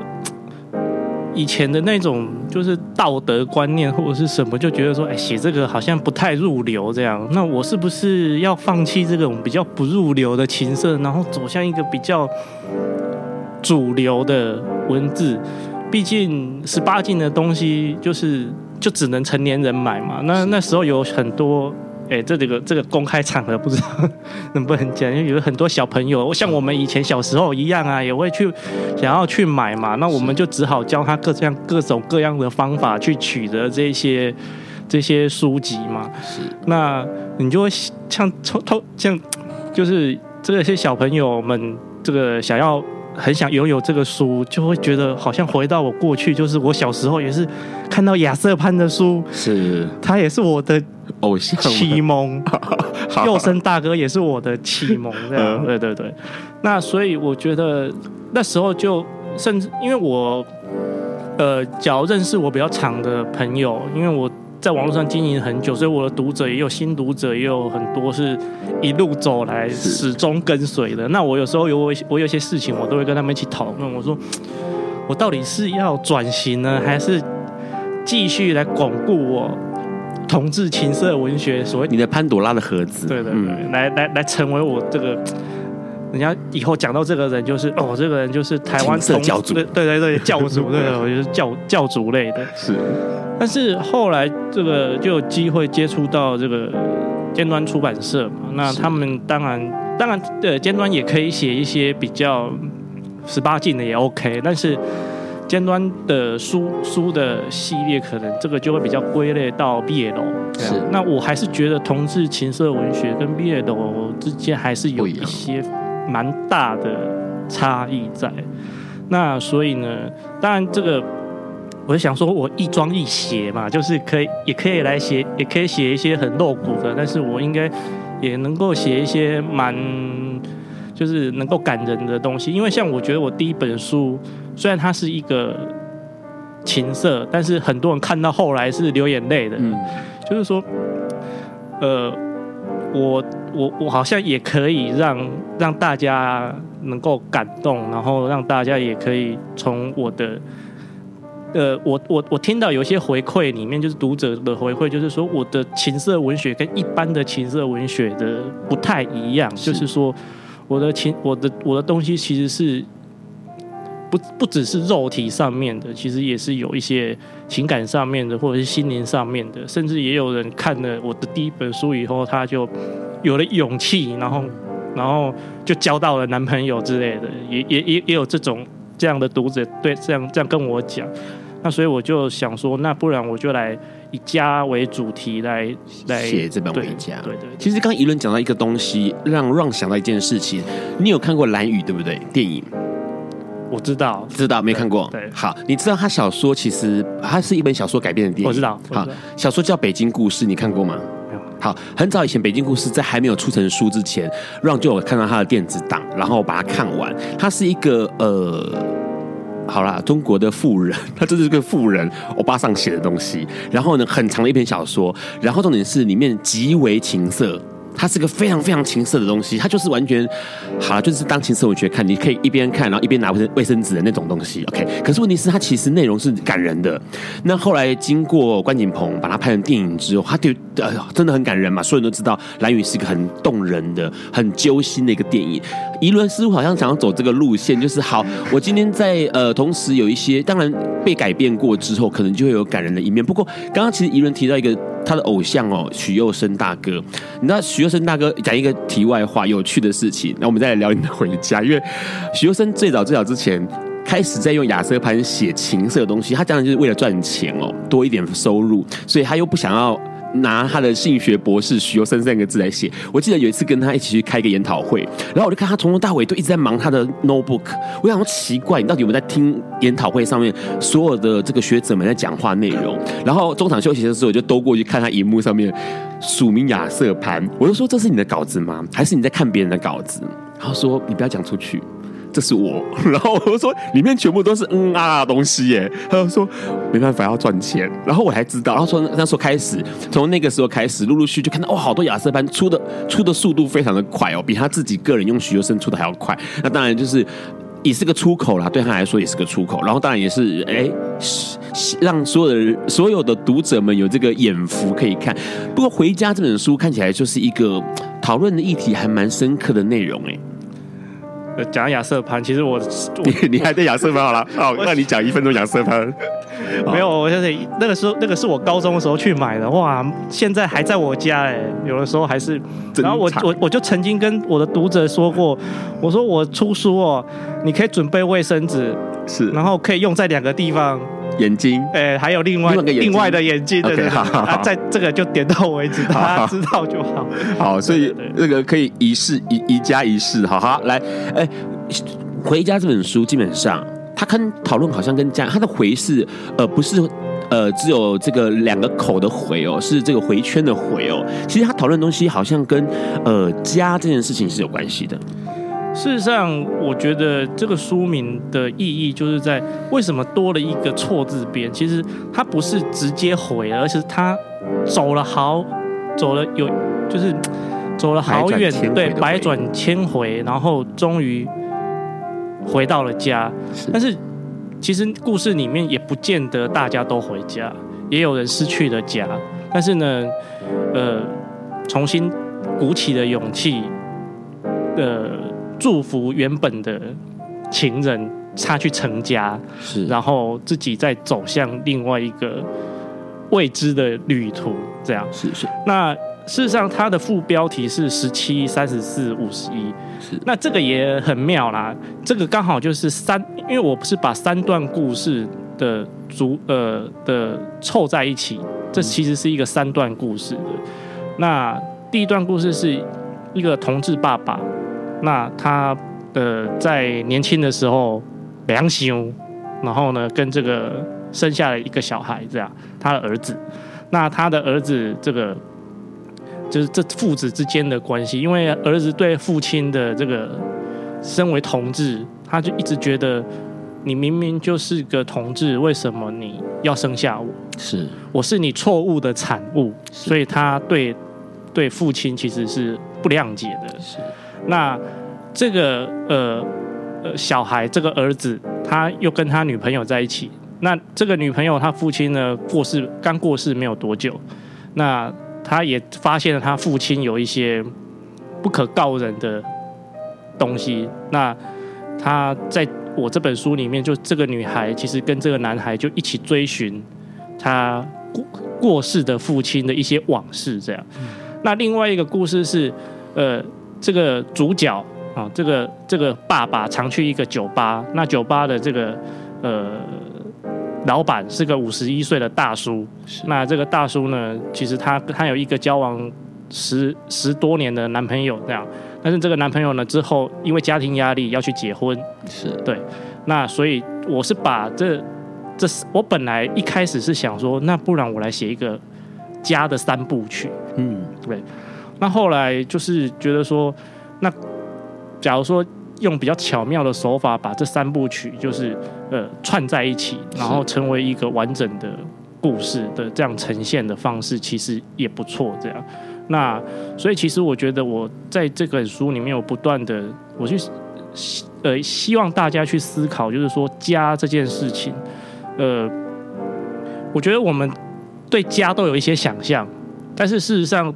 以前的那种就是道德观念或者是什么，就觉得说，哎，写这个好像不太入流这样。那我是不是要放弃这种比较不入流的情色，然后走向一个比较主流的文字？毕竟十八禁的东西就是就只能成年人买嘛。那那时候有很多，哎，这这个这个公开场合不知道能不能讲，因为有很多小朋友，像我们以前小时候一样啊，也会去想要去买嘛。那我们就只好教他各这样各种各样的方法去取得这些这些书籍嘛。是，那你就会像偷偷像就是这些小朋友们这个想要。很想拥有这个书，就会觉得好像回到我过去，就是我小时候也是看到亚瑟潘的书，是他也是我的偶像启蒙，幼生大哥也是我的启蒙，这样对对对。那所以我觉得那时候就甚至因为我呃，假如认识我比较长的朋友，因为我。在网络上经营很久，所以我的读者也有新读者，也有很多是一路走来始终跟随的。那我有时候有我我有些事情，我都会跟他们一起讨论。我说，我到底是要转型呢，还是继续来巩固我同志情色文学？所谓你的潘朵拉的盒子，对对对，嗯、来来来成为我这个人家以后讲到这个人，就是哦，这个人就是台湾色教主，对对对，教主，对，我觉得教教主类的，是。但是后来这个就有机会接触到这个尖端出版社嘛，那他们当然当然对尖端也可以写一些比较十八禁的也 OK，但是尖端的书书的系列可能这个就会比较归类到 BL。是，那我还是觉得同志情色文学跟 BL 之间还是有一些蛮大的差异在。那所以呢，当然这个。我就想说，我一装一写嘛，就是可以，也可以来写，也可以写一些很露骨的，但是我应该也能够写一些蛮，就是能够感人的东西。因为像我觉得我第一本书，虽然它是一个情色，但是很多人看到后来是流眼泪的。嗯，就是说，呃，我我我好像也可以让让大家能够感动，然后让大家也可以从我的。呃，我我我听到有一些回馈，里面就是读者的回馈，就是说我的情色文学跟一般的情色文学的不太一样，是就是说我的情我的我的东西其实是不不只是肉体上面的，其实也是有一些情感上面的，或者是心灵上面的，甚至也有人看了我的第一本书以后，他就有了勇气，然后然后就交到了男朋友之类的，也也也也有这种这样的读者对这样这样跟我讲。那所以我就想说，那不然我就来以家为主题来来写这本《回家》。对对，对。其实刚刚宜伦讲到一个东西，让 Ron 想到一件事情。你有看过《蓝雨》对不对？电影。我知道。知道没看过？对。好，你知道他小说其实它是一本小说改编的电影。我知道。好，小说叫《北京故事》，你看过吗？好，很早以前《北京故事》在还没有出成书之前，Ron 就有看到他的电子档，然后把它看完。他是一个呃。好啦，中国的富人，他就是个富人欧巴上写的东西。然后呢，很长的一篇小说，然后重点是里面极为情色。它是个非常非常情色的东西，它就是完全好了，就是当情色文学看，你可以一边看，然后一边拿卫生卫生纸的那种东西。OK，可是问题是，它其实内容是感人的。那后来经过关锦鹏把它拍成电影之后，它对呃真的很感人嘛，所有人都知道兰屿是一个很动人的、很揪心的一个电影。宜伦似乎好像想要走这个路线，就是好，我今天在呃同时有一些，当然被改变过之后，可能就会有感人的一面。不过刚刚其实宜伦提到一个。他的偶像哦，许佑生大哥，你知道许佑生大哥讲一个题外话，有趣的事情。那我们再来聊你的回家，因为许佑生最早最早之前开始在用雅瑟潘写情色的东西，他讲的就是为了赚钱哦，多一点收入，所以他又不想要。拿他的性学博士许佑生三个字来写。我记得有一次跟他一起去开一个研讨会，然后我就看他从头到尾都一直在忙他的 notebook。我想说奇怪，你到底有没有在听研讨会上面所有的这个学者们在讲话内容？然后中场休息的时候，我就兜过去看他荧幕上面署名亚瑟潘。我就说，这是你的稿子吗？还是你在看别人的稿子？然后说你不要讲出去。这是我，然后我就说里面全部都是嗯啊东西耶。他就说没办法要赚钱，然后我还知道，然后说那时候开始，从那个时候开始，陆陆续续就看到哦，好多亚瑟班出的出的速度非常的快哦，比他自己个人用许佑生出的还要快。那当然就是也是个出口啦，对他来说也是个出口。然后当然也是哎，让所有的所有的读者们有这个眼福可以看。不过回家这本书看起来就是一个讨论的议题还蛮深刻的内容哎。讲亚瑟潘，其实我，我你你还在亚瑟潘好了，好，那你讲一分钟亚瑟潘。没有，我相信那个时候，那个是我高中的时候去买的，哇，现在还在我家哎，有的时候还是。然后我我我就曾经跟我的读者说过，我说我出书哦，你可以准备卫生纸，是，然后可以用在两个地方。眼睛，哎、欸，还有另外另外，另外的眼睛，对对对，啊，在这个就点到为止，大家知道就好。好，所以那个可以一试一一加一试，好好来，哎、欸，回家这本书基本上，他跟讨论好像跟家，他的回是呃不是呃只有这个两个口的回哦，是这个回圈的回哦。其实他讨论的东西好像跟呃家这件事情是有关系的。事实上，我觉得这个书名的意义就是在为什么多了一个错字边。其实它不是直接回，而是他走了好，走了有，就是走了好远，对，百转千回，然后终于回到了家。但是其实故事里面也不见得大家都回家，也有人失去了家。但是呢，呃，重新鼓起了勇气，呃。祝福原本的情人，他去成家，是，然后自己再走向另外一个未知的旅途，这样是是。那事实上，它的副标题是十七、三十四、五十一，是。那这个也很妙啦，这个刚好就是三，因为我不是把三段故事的组呃的凑在一起，这其实是一个三段故事的。那第一段故事是一个同志爸爸。那他呃在年轻的时候，良心，然后呢，跟这个生下了一个小孩，这样他的儿子。那他的儿子这个就是这父子之间的关系，因为儿子对父亲的这个身为同志，他就一直觉得你明明就是个同志，为什么你要生下我？是，我是你错误的产物，所以他对对父亲其实是不谅解的。是，那这个呃呃小孩这个儿子，他又跟他女朋友在一起。那这个女朋友，她父亲呢过世，刚过世没有多久，那他也发现了他父亲有一些不可告人的东西。那他在我这本书里面，就这个女孩其实跟这个男孩就一起追寻他过过世的父亲的一些往事，这样。那另外一个故事是，呃，这个主角啊，这个这个爸爸常去一个酒吧，那酒吧的这个呃。老板是个五十一岁的大叔，那这个大叔呢，其实他他有一个交往十十多年的男朋友这样，但是这个男朋友呢之后因为家庭压力要去结婚，是。对，那所以我是把这这我本来一开始是想说，那不然我来写一个家的三部曲，嗯，对，那后来就是觉得说，那假如说。用比较巧妙的手法把这三部曲就是呃串在一起，然后成为一个完整的故事的这样呈现的方式，其实也不错。这样，那所以其实我觉得我在这本书里面有不断的我去呃希望大家去思考，就是说家这件事情，呃，我觉得我们对家都有一些想象，但是事实上。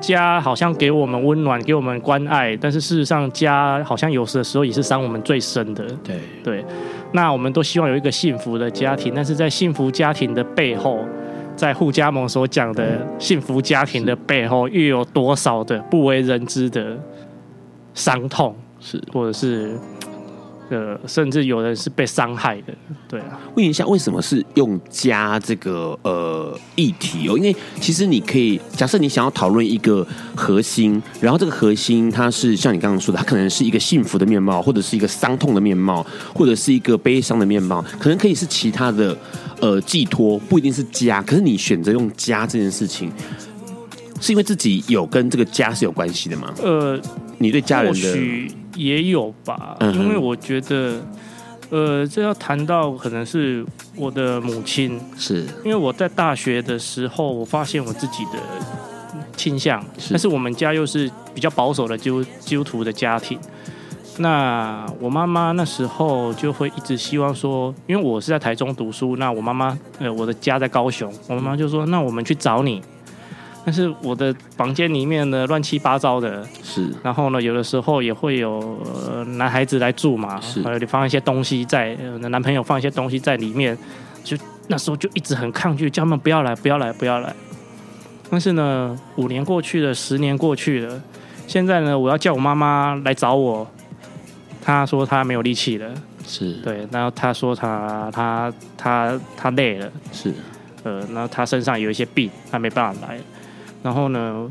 家好像给我们温暖，给我们关爱，但是事实上，家好像有时的时候也是伤我们最深的。对对，那我们都希望有一个幸福的家庭，但是在幸福家庭的背后，在互加盟所讲的幸福家庭的背后，又有多少的不为人知的伤痛，是或者是？呃，甚至有人是被伤害的，对啊。问一下，为什么是用家这个呃议题哦？因为其实你可以假设你想要讨论一个核心，然后这个核心它是像你刚刚说的，它可能是一个幸福的面貌，或者是一个伤痛的面貌，或者是一个悲伤的面貌，可能可以是其他的呃寄托，不一定是家。可是你选择用家这件事情，是因为自己有跟这个家是有关系的吗？呃，你对家人的。也有吧，因为我觉得，呃，这要谈到可能是我的母亲，是因为我在大学的时候，我发现我自己的倾向，但是我们家又是比较保守的基督基督徒的家庭，那我妈妈那时候就会一直希望说，因为我是在台中读书，那我妈妈呃我的家在高雄，我妈妈就说，那我们去找你。但是我的房间里面呢，乱七八糟的，是。然后呢，有的时候也会有、呃、男孩子来住嘛，是。还有你放一些东西在，呃、男朋友放一些东西在里面，就那时候就一直很抗拒，叫他们不要来，不要来，不要来。但是呢，五年过去了，十年过去了，现在呢，我要叫我妈妈来找我，她说她没有力气了，是对。然后她说她她她她累了，是。呃，那她身上有一些病，她没办法来。然后呢，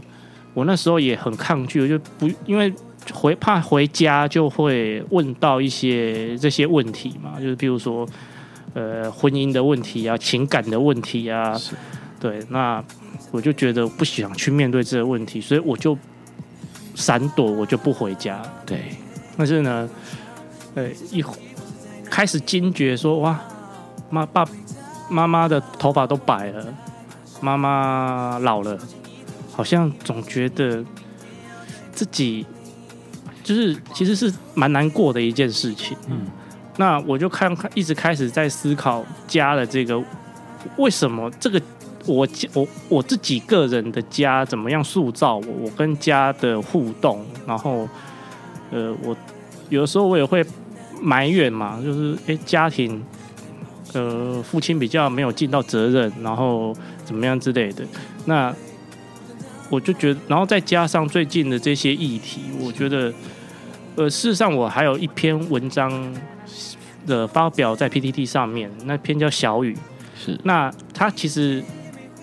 我那时候也很抗拒，就不因为回怕回家就会问到一些这些问题嘛，就是比如说呃婚姻的问题啊，情感的问题啊，对，那我就觉得不想去面对这个问题，所以我就闪躲，我就不回家。对，但是呢，呃，一开始惊觉说哇，妈爸妈妈的头发都白了，妈妈老了。好像总觉得自己就是其实是蛮难过的一件事情。嗯，那我就看看，一直开始在思考家的这个为什么这个我我我自己个人的家怎么样塑造我，我跟家的互动，然后呃，我有的时候我也会埋怨嘛，就是诶，家庭呃父亲比较没有尽到责任，然后怎么样之类的那。我就觉得，然后再加上最近的这些议题，我觉得，呃，事实上我还有一篇文章的发表在 PTT 上面，那篇叫《小雨》，是。那他其实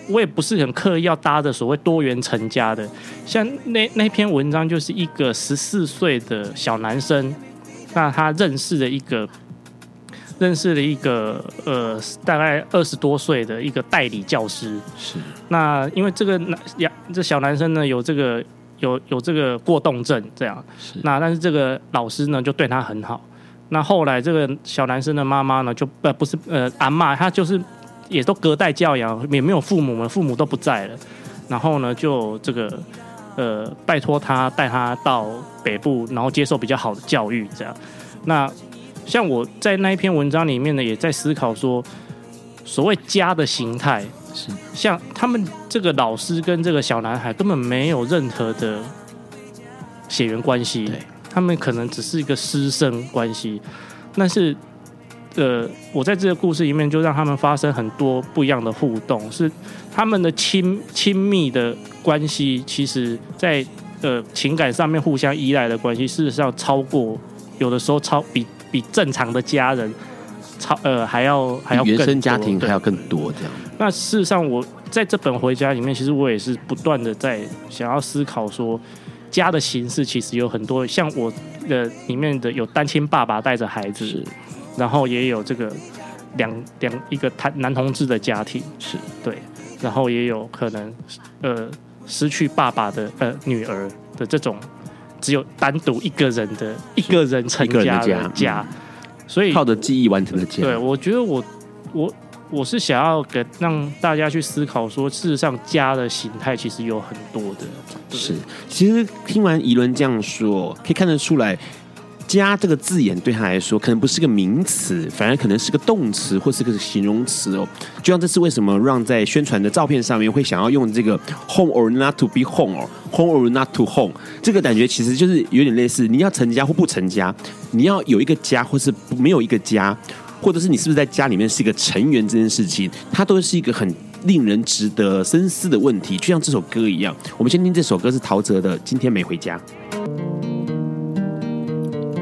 我也不是很刻意要搭的所谓多元成家的，像那那篇文章就是一个十四岁的小男生，那他认识了一个认识了一个呃大概二十多岁的一个代理教师。是。那因为这个男呀，这小男生呢有这个有有这个过动症，这样。是。那但是这个老师呢就对他很好。那后来这个小男生的妈妈呢就呃不是呃阿妈，他就是也都隔代教养，也没有父母嘛，父母都不在了。然后呢就这个。呃，拜托他带他到北部，然后接受比较好的教育，这样。那像我在那一篇文章里面呢，也在思考说，所谓家的形态是像他们这个老师跟这个小男孩根本没有任何的血缘关系，他们可能只是一个师生关系。但是，呃，我在这个故事里面就让他们发生很多不一样的互动，是他们的亲亲密的。关系其实，在呃情感上面互相依赖的关系，事实上超过有的时候超比比正常的家人超呃还要还要更原生家庭还要更多这样。那事实上，我在这本回家里面，其实我也是不断的在想要思考说，家的形式其实有很多，像我的里面的有单亲爸爸带着孩子，是然后也有这个两两一个男男同志的家庭，是对，然后也有可能呃。失去爸爸的呃女儿的这种，只有单独一个人的一个人成家的家，所以靠着记忆完成的家。对，我觉得我我我是想要给让大家去思考说，事实上家的形态其实有很多的。是，其实听完怡伦这样说，可以看得出来。家这个字眼对他来说，可能不是个名词，反而可能是个动词或是个形容词哦。就像这次为什么让在宣传的照片上面会想要用这个 home or not to be home 哦，home or not to home，这个感觉其实就是有点类似，你要成家或不成家，你要有一个家或是没有一个家，或者是你是不是在家里面是一个成员这件事情，它都是一个很令人值得深思的问题。就像这首歌一样，我们先听这首歌是陶喆的《今天没回家》。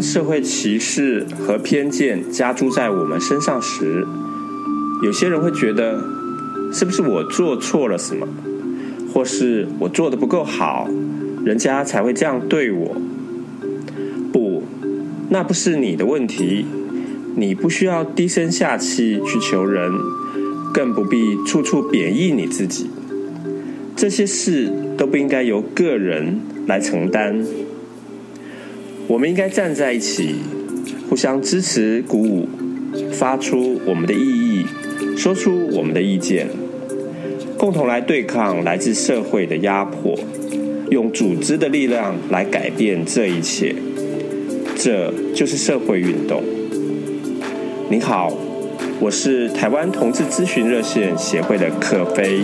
社会歧视和偏见加诸在我们身上时，有些人会觉得，是不是我做错了什么，或是我做得不够好，人家才会这样对我？不，那不是你的问题，你不需要低声下气去求人，更不必处处贬义你自己。这些事都不应该由个人来承担。我们应该站在一起，互相支持、鼓舞，发出我们的异议，说出我们的意见，共同来对抗来自社会的压迫，用组织的力量来改变这一切。这就是社会运动。你好，我是台湾同志咨询热线协会的可飞。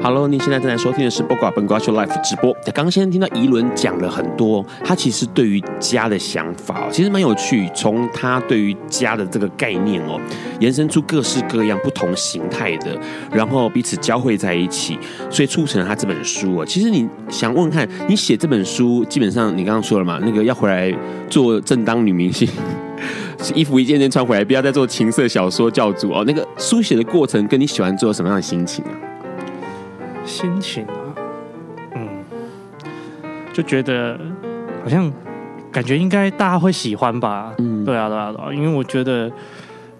Hello，你现在正在收听的是《不寡本瓜秀 Live》直播。刚刚先听到宜伦讲了很多，他其实对于家的想法，其实蛮有趣。从他对于家的这个概念哦，延伸出各式各样不同形态的，然后彼此交汇在一起，所以促成了他这本书哦。其实你想问问看，你写这本书，基本上你刚刚说了嘛，那个要回来做正当女明星，衣服一件件穿回来，不要再做情色小说教主哦。那个书写的过程，跟你喜欢做什么样的心情啊？心情啊，嗯，就觉得好像感觉应该大家会喜欢吧，嗯，对啊，对啊，对啊，因为我觉得，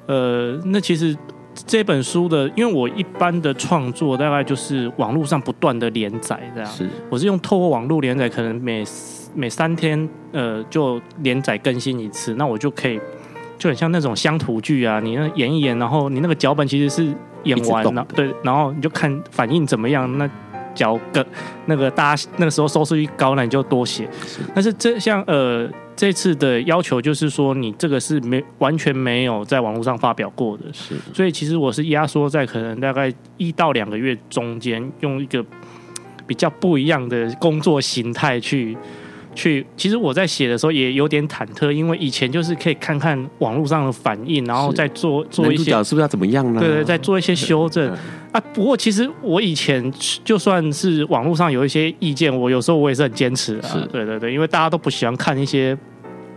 呃，那其实这本书的，因为我一般的创作大概就是网络上不断的连载这样，是，我是用透过网络连载，可能每每三天呃就连载更新一次，那我就可以就很像那种乡土剧啊，你那演一演，然后你那个脚本其实是。演完了，对，然后你就看反应怎么样。那脚跟那个大家那个时候收视率高，那你就多写。是但是这像呃这次的要求就是说，你这个是没完全没有在网络上发表过的，是。所以其实我是压缩在可能大概一到两个月中间，用一个比较不一样的工作形态去。去，其实我在写的时候也有点忐忑，因为以前就是可以看看网络上的反应，然后再做做一些，是不是要怎么样呢？对对，再做一些修正啊。不过其实我以前就算是网络上有一些意见，我有时候我也是很坚持啊。是对对对，因为大家都不喜欢看一些。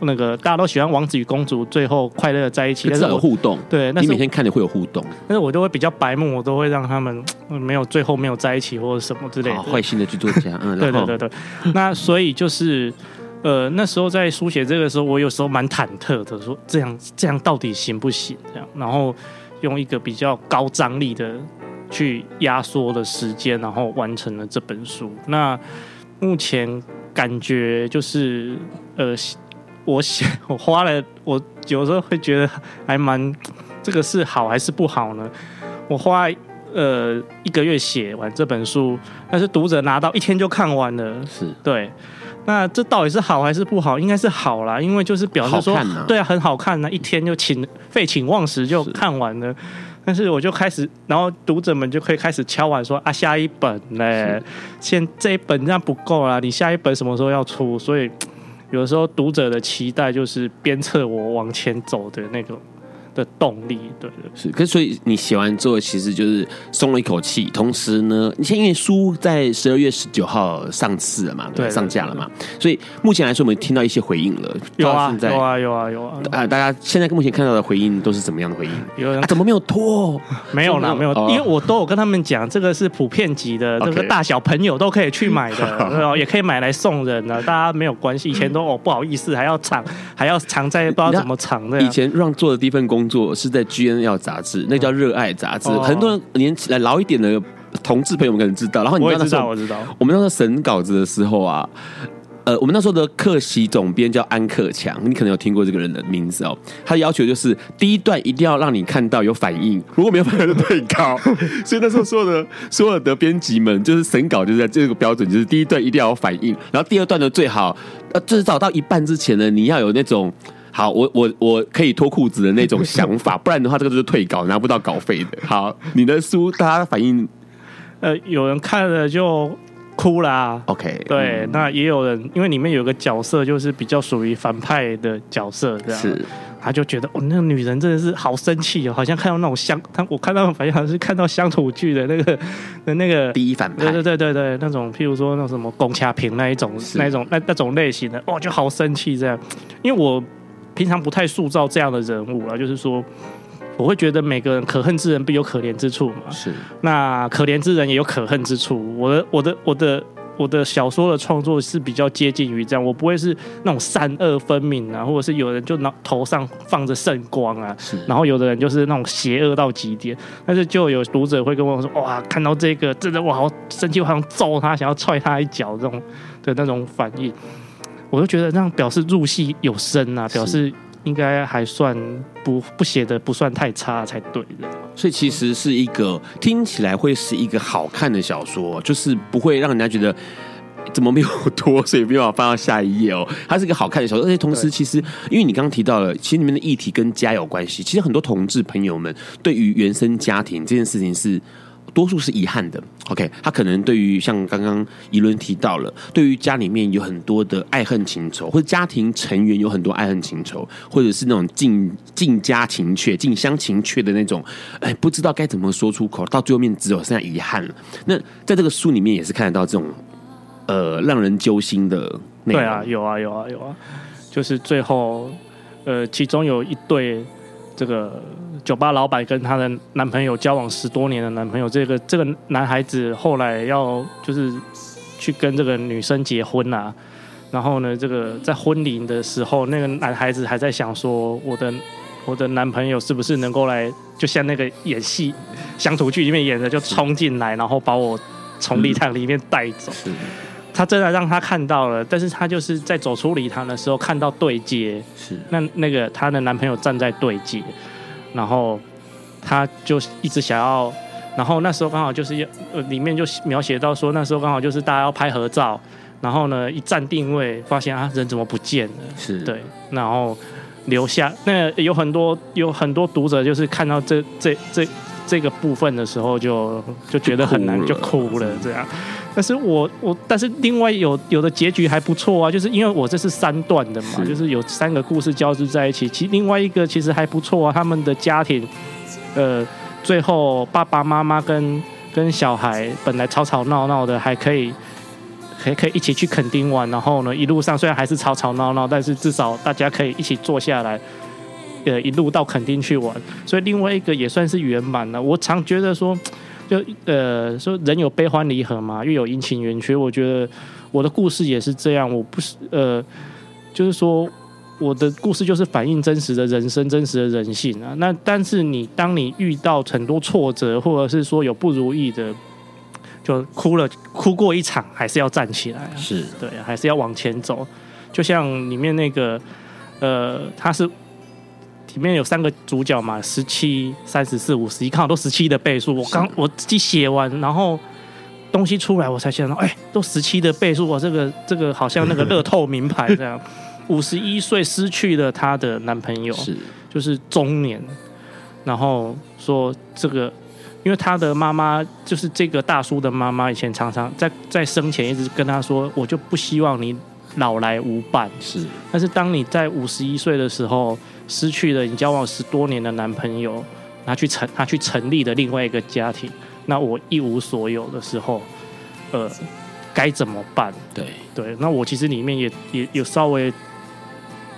那个大家都喜欢王子与公主最后快乐在一起，但是有互动。对，你每天看你会有互动，但是我就会比较白目，我都会让他们没有最后没有在一起或者什么之类的。坏心的剧作家，嗯，对对对对。那所以就是，呃，那时候在书写这个时候，我有时候蛮忐忑的，说这样这样到底行不行？这样，然后用一个比较高张力的去压缩的时间，然后完成了这本书。那目前感觉就是，呃。我写，我花了，我有时候会觉得还蛮，这个是好还是不好呢？我花呃一个月写完这本书，但是读者拿到一天就看完了，是对。那这到底是好还是不好？应该是好啦，因为就是表示说，啊对啊，很好看呢，一天就寝废寝忘食就看完了。是但是我就开始，然后读者们就可以开始敲碗说啊，下一本嘞，现这一本这样不够啦，你下一本什么时候要出？所以。有时候读者的期待就是鞭策我往前走的那种。的动力，对对，是。可是所以你写完之后，其实就是松了一口气。同时呢，你现在因为书在十二月十九号上市了嘛，对，上架了嘛，所以目前来说，我们听到一些回应了。有啊，有啊，有啊，有啊。啊，大家现在目前看到的回应都是怎么样的回应？有人怎么没有拖？没有啦，没有，因为我都有跟他们讲，这个是普遍级的，这个大小朋友都可以去买的，也可以买来送人的，大家没有关系。以前都哦不好意思，还要藏，还要藏在不知道怎么藏的。以前让做的第一份工作是在 GNL 杂志，那叫热爱杂志，很多人年来老一点的同志朋友们可能知道。然后你知道，我知道，我们那时候审稿子的时候啊，呃，我们那时候的客席总编叫安克强，你可能有听过这个人的名字哦。他的要求就是第一段一定要让你看到有反应，如果没有反应就退稿。所以那时候所有的所有的编辑们就是审稿就是在这个标准，就是第一段一定要有反应，然后第二段呢最好呃至少到一半之前呢，你要有那种。好，我我我可以脱裤子的那种想法，不然的话，这个就是退稿，拿不到稿费的。好，你的书大家反应，呃，有人看了就哭啦、啊。OK，对，嗯、那也有人，因为里面有个角色就是比较属于反派的角色，这样，是他就觉得哦，那个女人真的是好生气哦，好像看到那种乡，他我看到反应好像是看到乡土剧的那个的那个第一反派，对对对对对，那种譬如说那种什么龚嘉平那一种那一种那那种类型的，哦，就好生气这样，因为我。平常不太塑造这样的人物了，就是说，我会觉得每个人可恨之人必有可怜之处嘛。是，那可怜之人也有可恨之处。我的我的我的我的小说的创作是比较接近于这样，我不会是那种善恶分明啊，或者是有人就脑头上放着圣光啊，是然后有的人就是那种邪恶到极点。但是就有读者会跟我说，哇，看到这个真的我好生气，我好想揍他，想要踹他一脚这种的那种反应。我就觉得这样表示入戏有深啊，表示应该还算不不写的不算太差才对的。所以其实是一个听起来会是一个好看的小说，就是不会让人家觉得怎么没有拖，所以没有办法翻到下一页哦。它是一个好看的小说，而且同时其实因为你刚刚提到了，其实里面的议题跟家有关系。其实很多同志朋友们对于原生家庭这件事情是。多数是遗憾的，OK，他可能对于像刚刚宜伦提到了，对于家里面有很多的爱恨情仇，或者家庭成员有很多爱恨情仇，或者是那种近近家情怯、近乡情怯的那种，哎，不知道该怎么说出口，到最后面只有剩下遗憾了。那在这个书里面也是看得到这种，呃，让人揪心的那。对啊，有啊，有啊，有啊，就是最后，呃，其中有一对这个。酒吧老板跟她的男朋友交往十多年的男朋友，这个这个男孩子后来要就是去跟这个女生结婚啊，然后呢，这个在婚礼的时候，那个男孩子还在想说，我的我的男朋友是不是能够来，就像那个演戏乡土剧里面演的，就冲进来，然后把我从礼堂里面带走。嗯、他真的让他看到了，但是他就是在走出礼堂的时候看到对接，是那那个他的男朋友站在对接。然后，他就一直想要，然后那时候刚好就是要，呃，里面就描写到说，那时候刚好就是大家要拍合照，然后呢，一站定位，发现啊，人怎么不见了？是对，然后留下那有很多有很多读者就是看到这这这这个部分的时候就，就就觉得很难，就哭了这样。但是我我但是另外有有的结局还不错啊，就是因为我这是三段的嘛，是就是有三个故事交织在一起。其另外一个其实还不错啊，他们的家庭，呃，最后爸爸妈妈跟跟小孩本来吵吵闹闹的，还可以还可以一起去垦丁玩，然后呢，一路上虽然还是吵吵闹闹，但是至少大家可以一起坐下来。呃，一路到垦丁去玩，所以另外一个也算是圆满了。我常觉得说，就呃说人有悲欢离合嘛，又有阴晴圆缺。我觉得我的故事也是这样，我不是呃，就是说我的故事就是反映真实的人生、真实的人性啊。那但是你当你遇到很多挫折，或者是说有不如意的，就哭了，哭过一场，还是要站起来，是对，还是要往前走。就像里面那个呃，他是。里面有三个主角嘛，十七、三十四、五十一，看好都十七的倍数。我刚我自己写完，然后东西出来，我才想到，哎，都十七的倍数，我这个这个好像那个乐透名牌这样。五十一岁失去了她的男朋友，是就是中年，然后说这个，因为他的妈妈就是这个大叔的妈妈，以前常常在在生前一直跟他说，我就不希望你老来无伴。是，但是当你在五十一岁的时候。失去了你交往十多年的男朋友，他去成他去成立的另外一个家庭，那我一无所有的时候，呃，该怎么办？对对，那我其实里面也也有稍微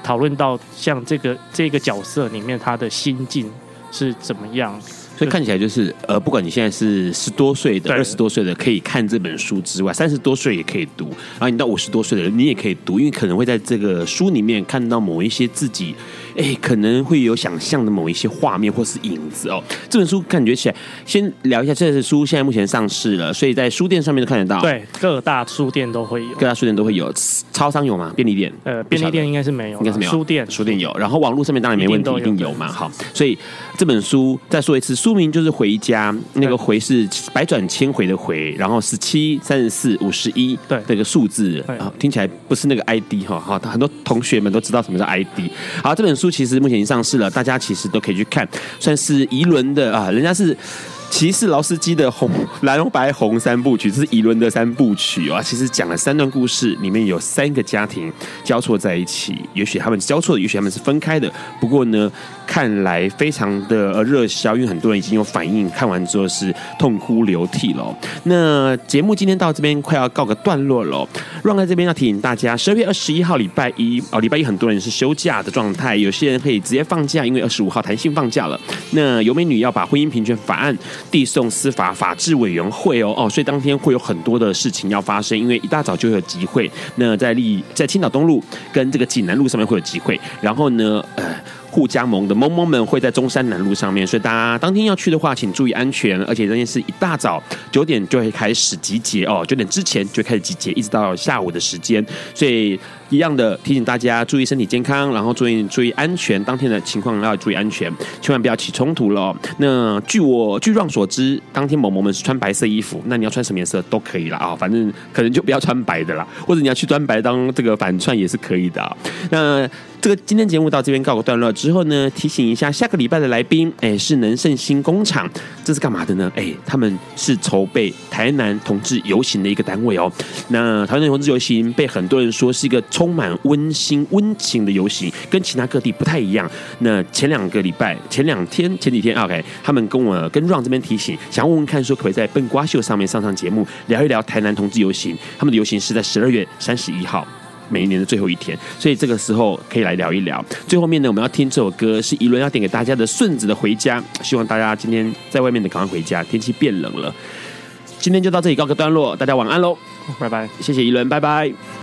讨论到，像这个这个角色里面他的心境是怎么样。所以看起来就是，呃，不管你现在是十多岁的、二十多岁的，可以看这本书之外，三十多岁也可以读，然后你到五十多岁的人，你也可以读，因为可能会在这个书里面看到某一些自己，哎，可能会有想象的某一些画面或是影子哦。这本书感觉起来，先聊一下，这本书现在目前上市了，所以在书店上面都看得到，对，各大书店都会有，各大书店都会有，超商有吗？便利店？呃，便利店应该是没有，应该是没有，书店书店有，然后网络上面当然没问题，一定，有嘛。好，所以这本书再说一次，书名就是回家，那个回是百转千回的回，然后十七、三十四、五十一，对，这个数字啊，听起来不是那个 ID 哈，好，很多同学们都知道什么叫 ID。好，这本书其实目前已经上市了，大家其实都可以去看，算是一轮的啊，人家是。骑士劳斯基的红蓝白红三部曲，这是宜伦的三部曲啊。其实讲了三段故事，里面有三个家庭交错在一起。也许他们交错的，也许他们是分开的。不过呢，看来非常的热销，因为很多人已经有反应，看完之后是痛哭流涕了。那节目今天到这边快要告个段落了。让在这边要提醒大家，十二月二十一号礼拜一哦，礼拜一很多人是休假的状态，有些人可以直接放假，因为二十五号弹性放假了。那尤美女要把婚姻平权法案。递送司法法制委员会哦哦，所以当天会有很多的事情要发生，因为一大早就有集会。那在立在青岛东路跟这个济南路上面会有集会，然后呢，呃。互加盟的萌萌们会在中山南路上面，所以大家当天要去的话，请注意安全。而且这件事一大早九点就会开始集结哦，九点之前就开始集结，一直到下午的时间。所以一样的提醒大家注意身体健康，然后注意注意安全。当天的情况要注意安全，千万不要起冲突了。那据我据 Ron 所知，当天某某们是穿白色衣服，那你要穿什么颜色都可以了啊，反正可能就不要穿白的啦，或者你要去穿白当这个反串也是可以的。那。这个今天节目到这边告个段落之后呢，提醒一下下个礼拜的来宾，哎，是能盛新工厂，这是干嘛的呢？哎，他们是筹备台南同志游行的一个单位哦。那台南同志游行被很多人说是一个充满温馨温情的游行，跟其他各地不太一样。那前两个礼拜、前两天、前几天，OK，他们跟我跟 Ron 这边提醒，想问问看，说可不可以在笨瓜秀上面上上节目，聊一聊台南同志游行。他们的游行是在十二月三十一号。每一年的最后一天，所以这个时候可以来聊一聊。最后面呢，我们要听这首歌，是宜伦要点给大家的顺子的《回家》，希望大家今天在外面的赶快回家，天气变冷了。今天就到这里告个段落，大家晚安喽，拜拜，谢谢宜伦，拜拜。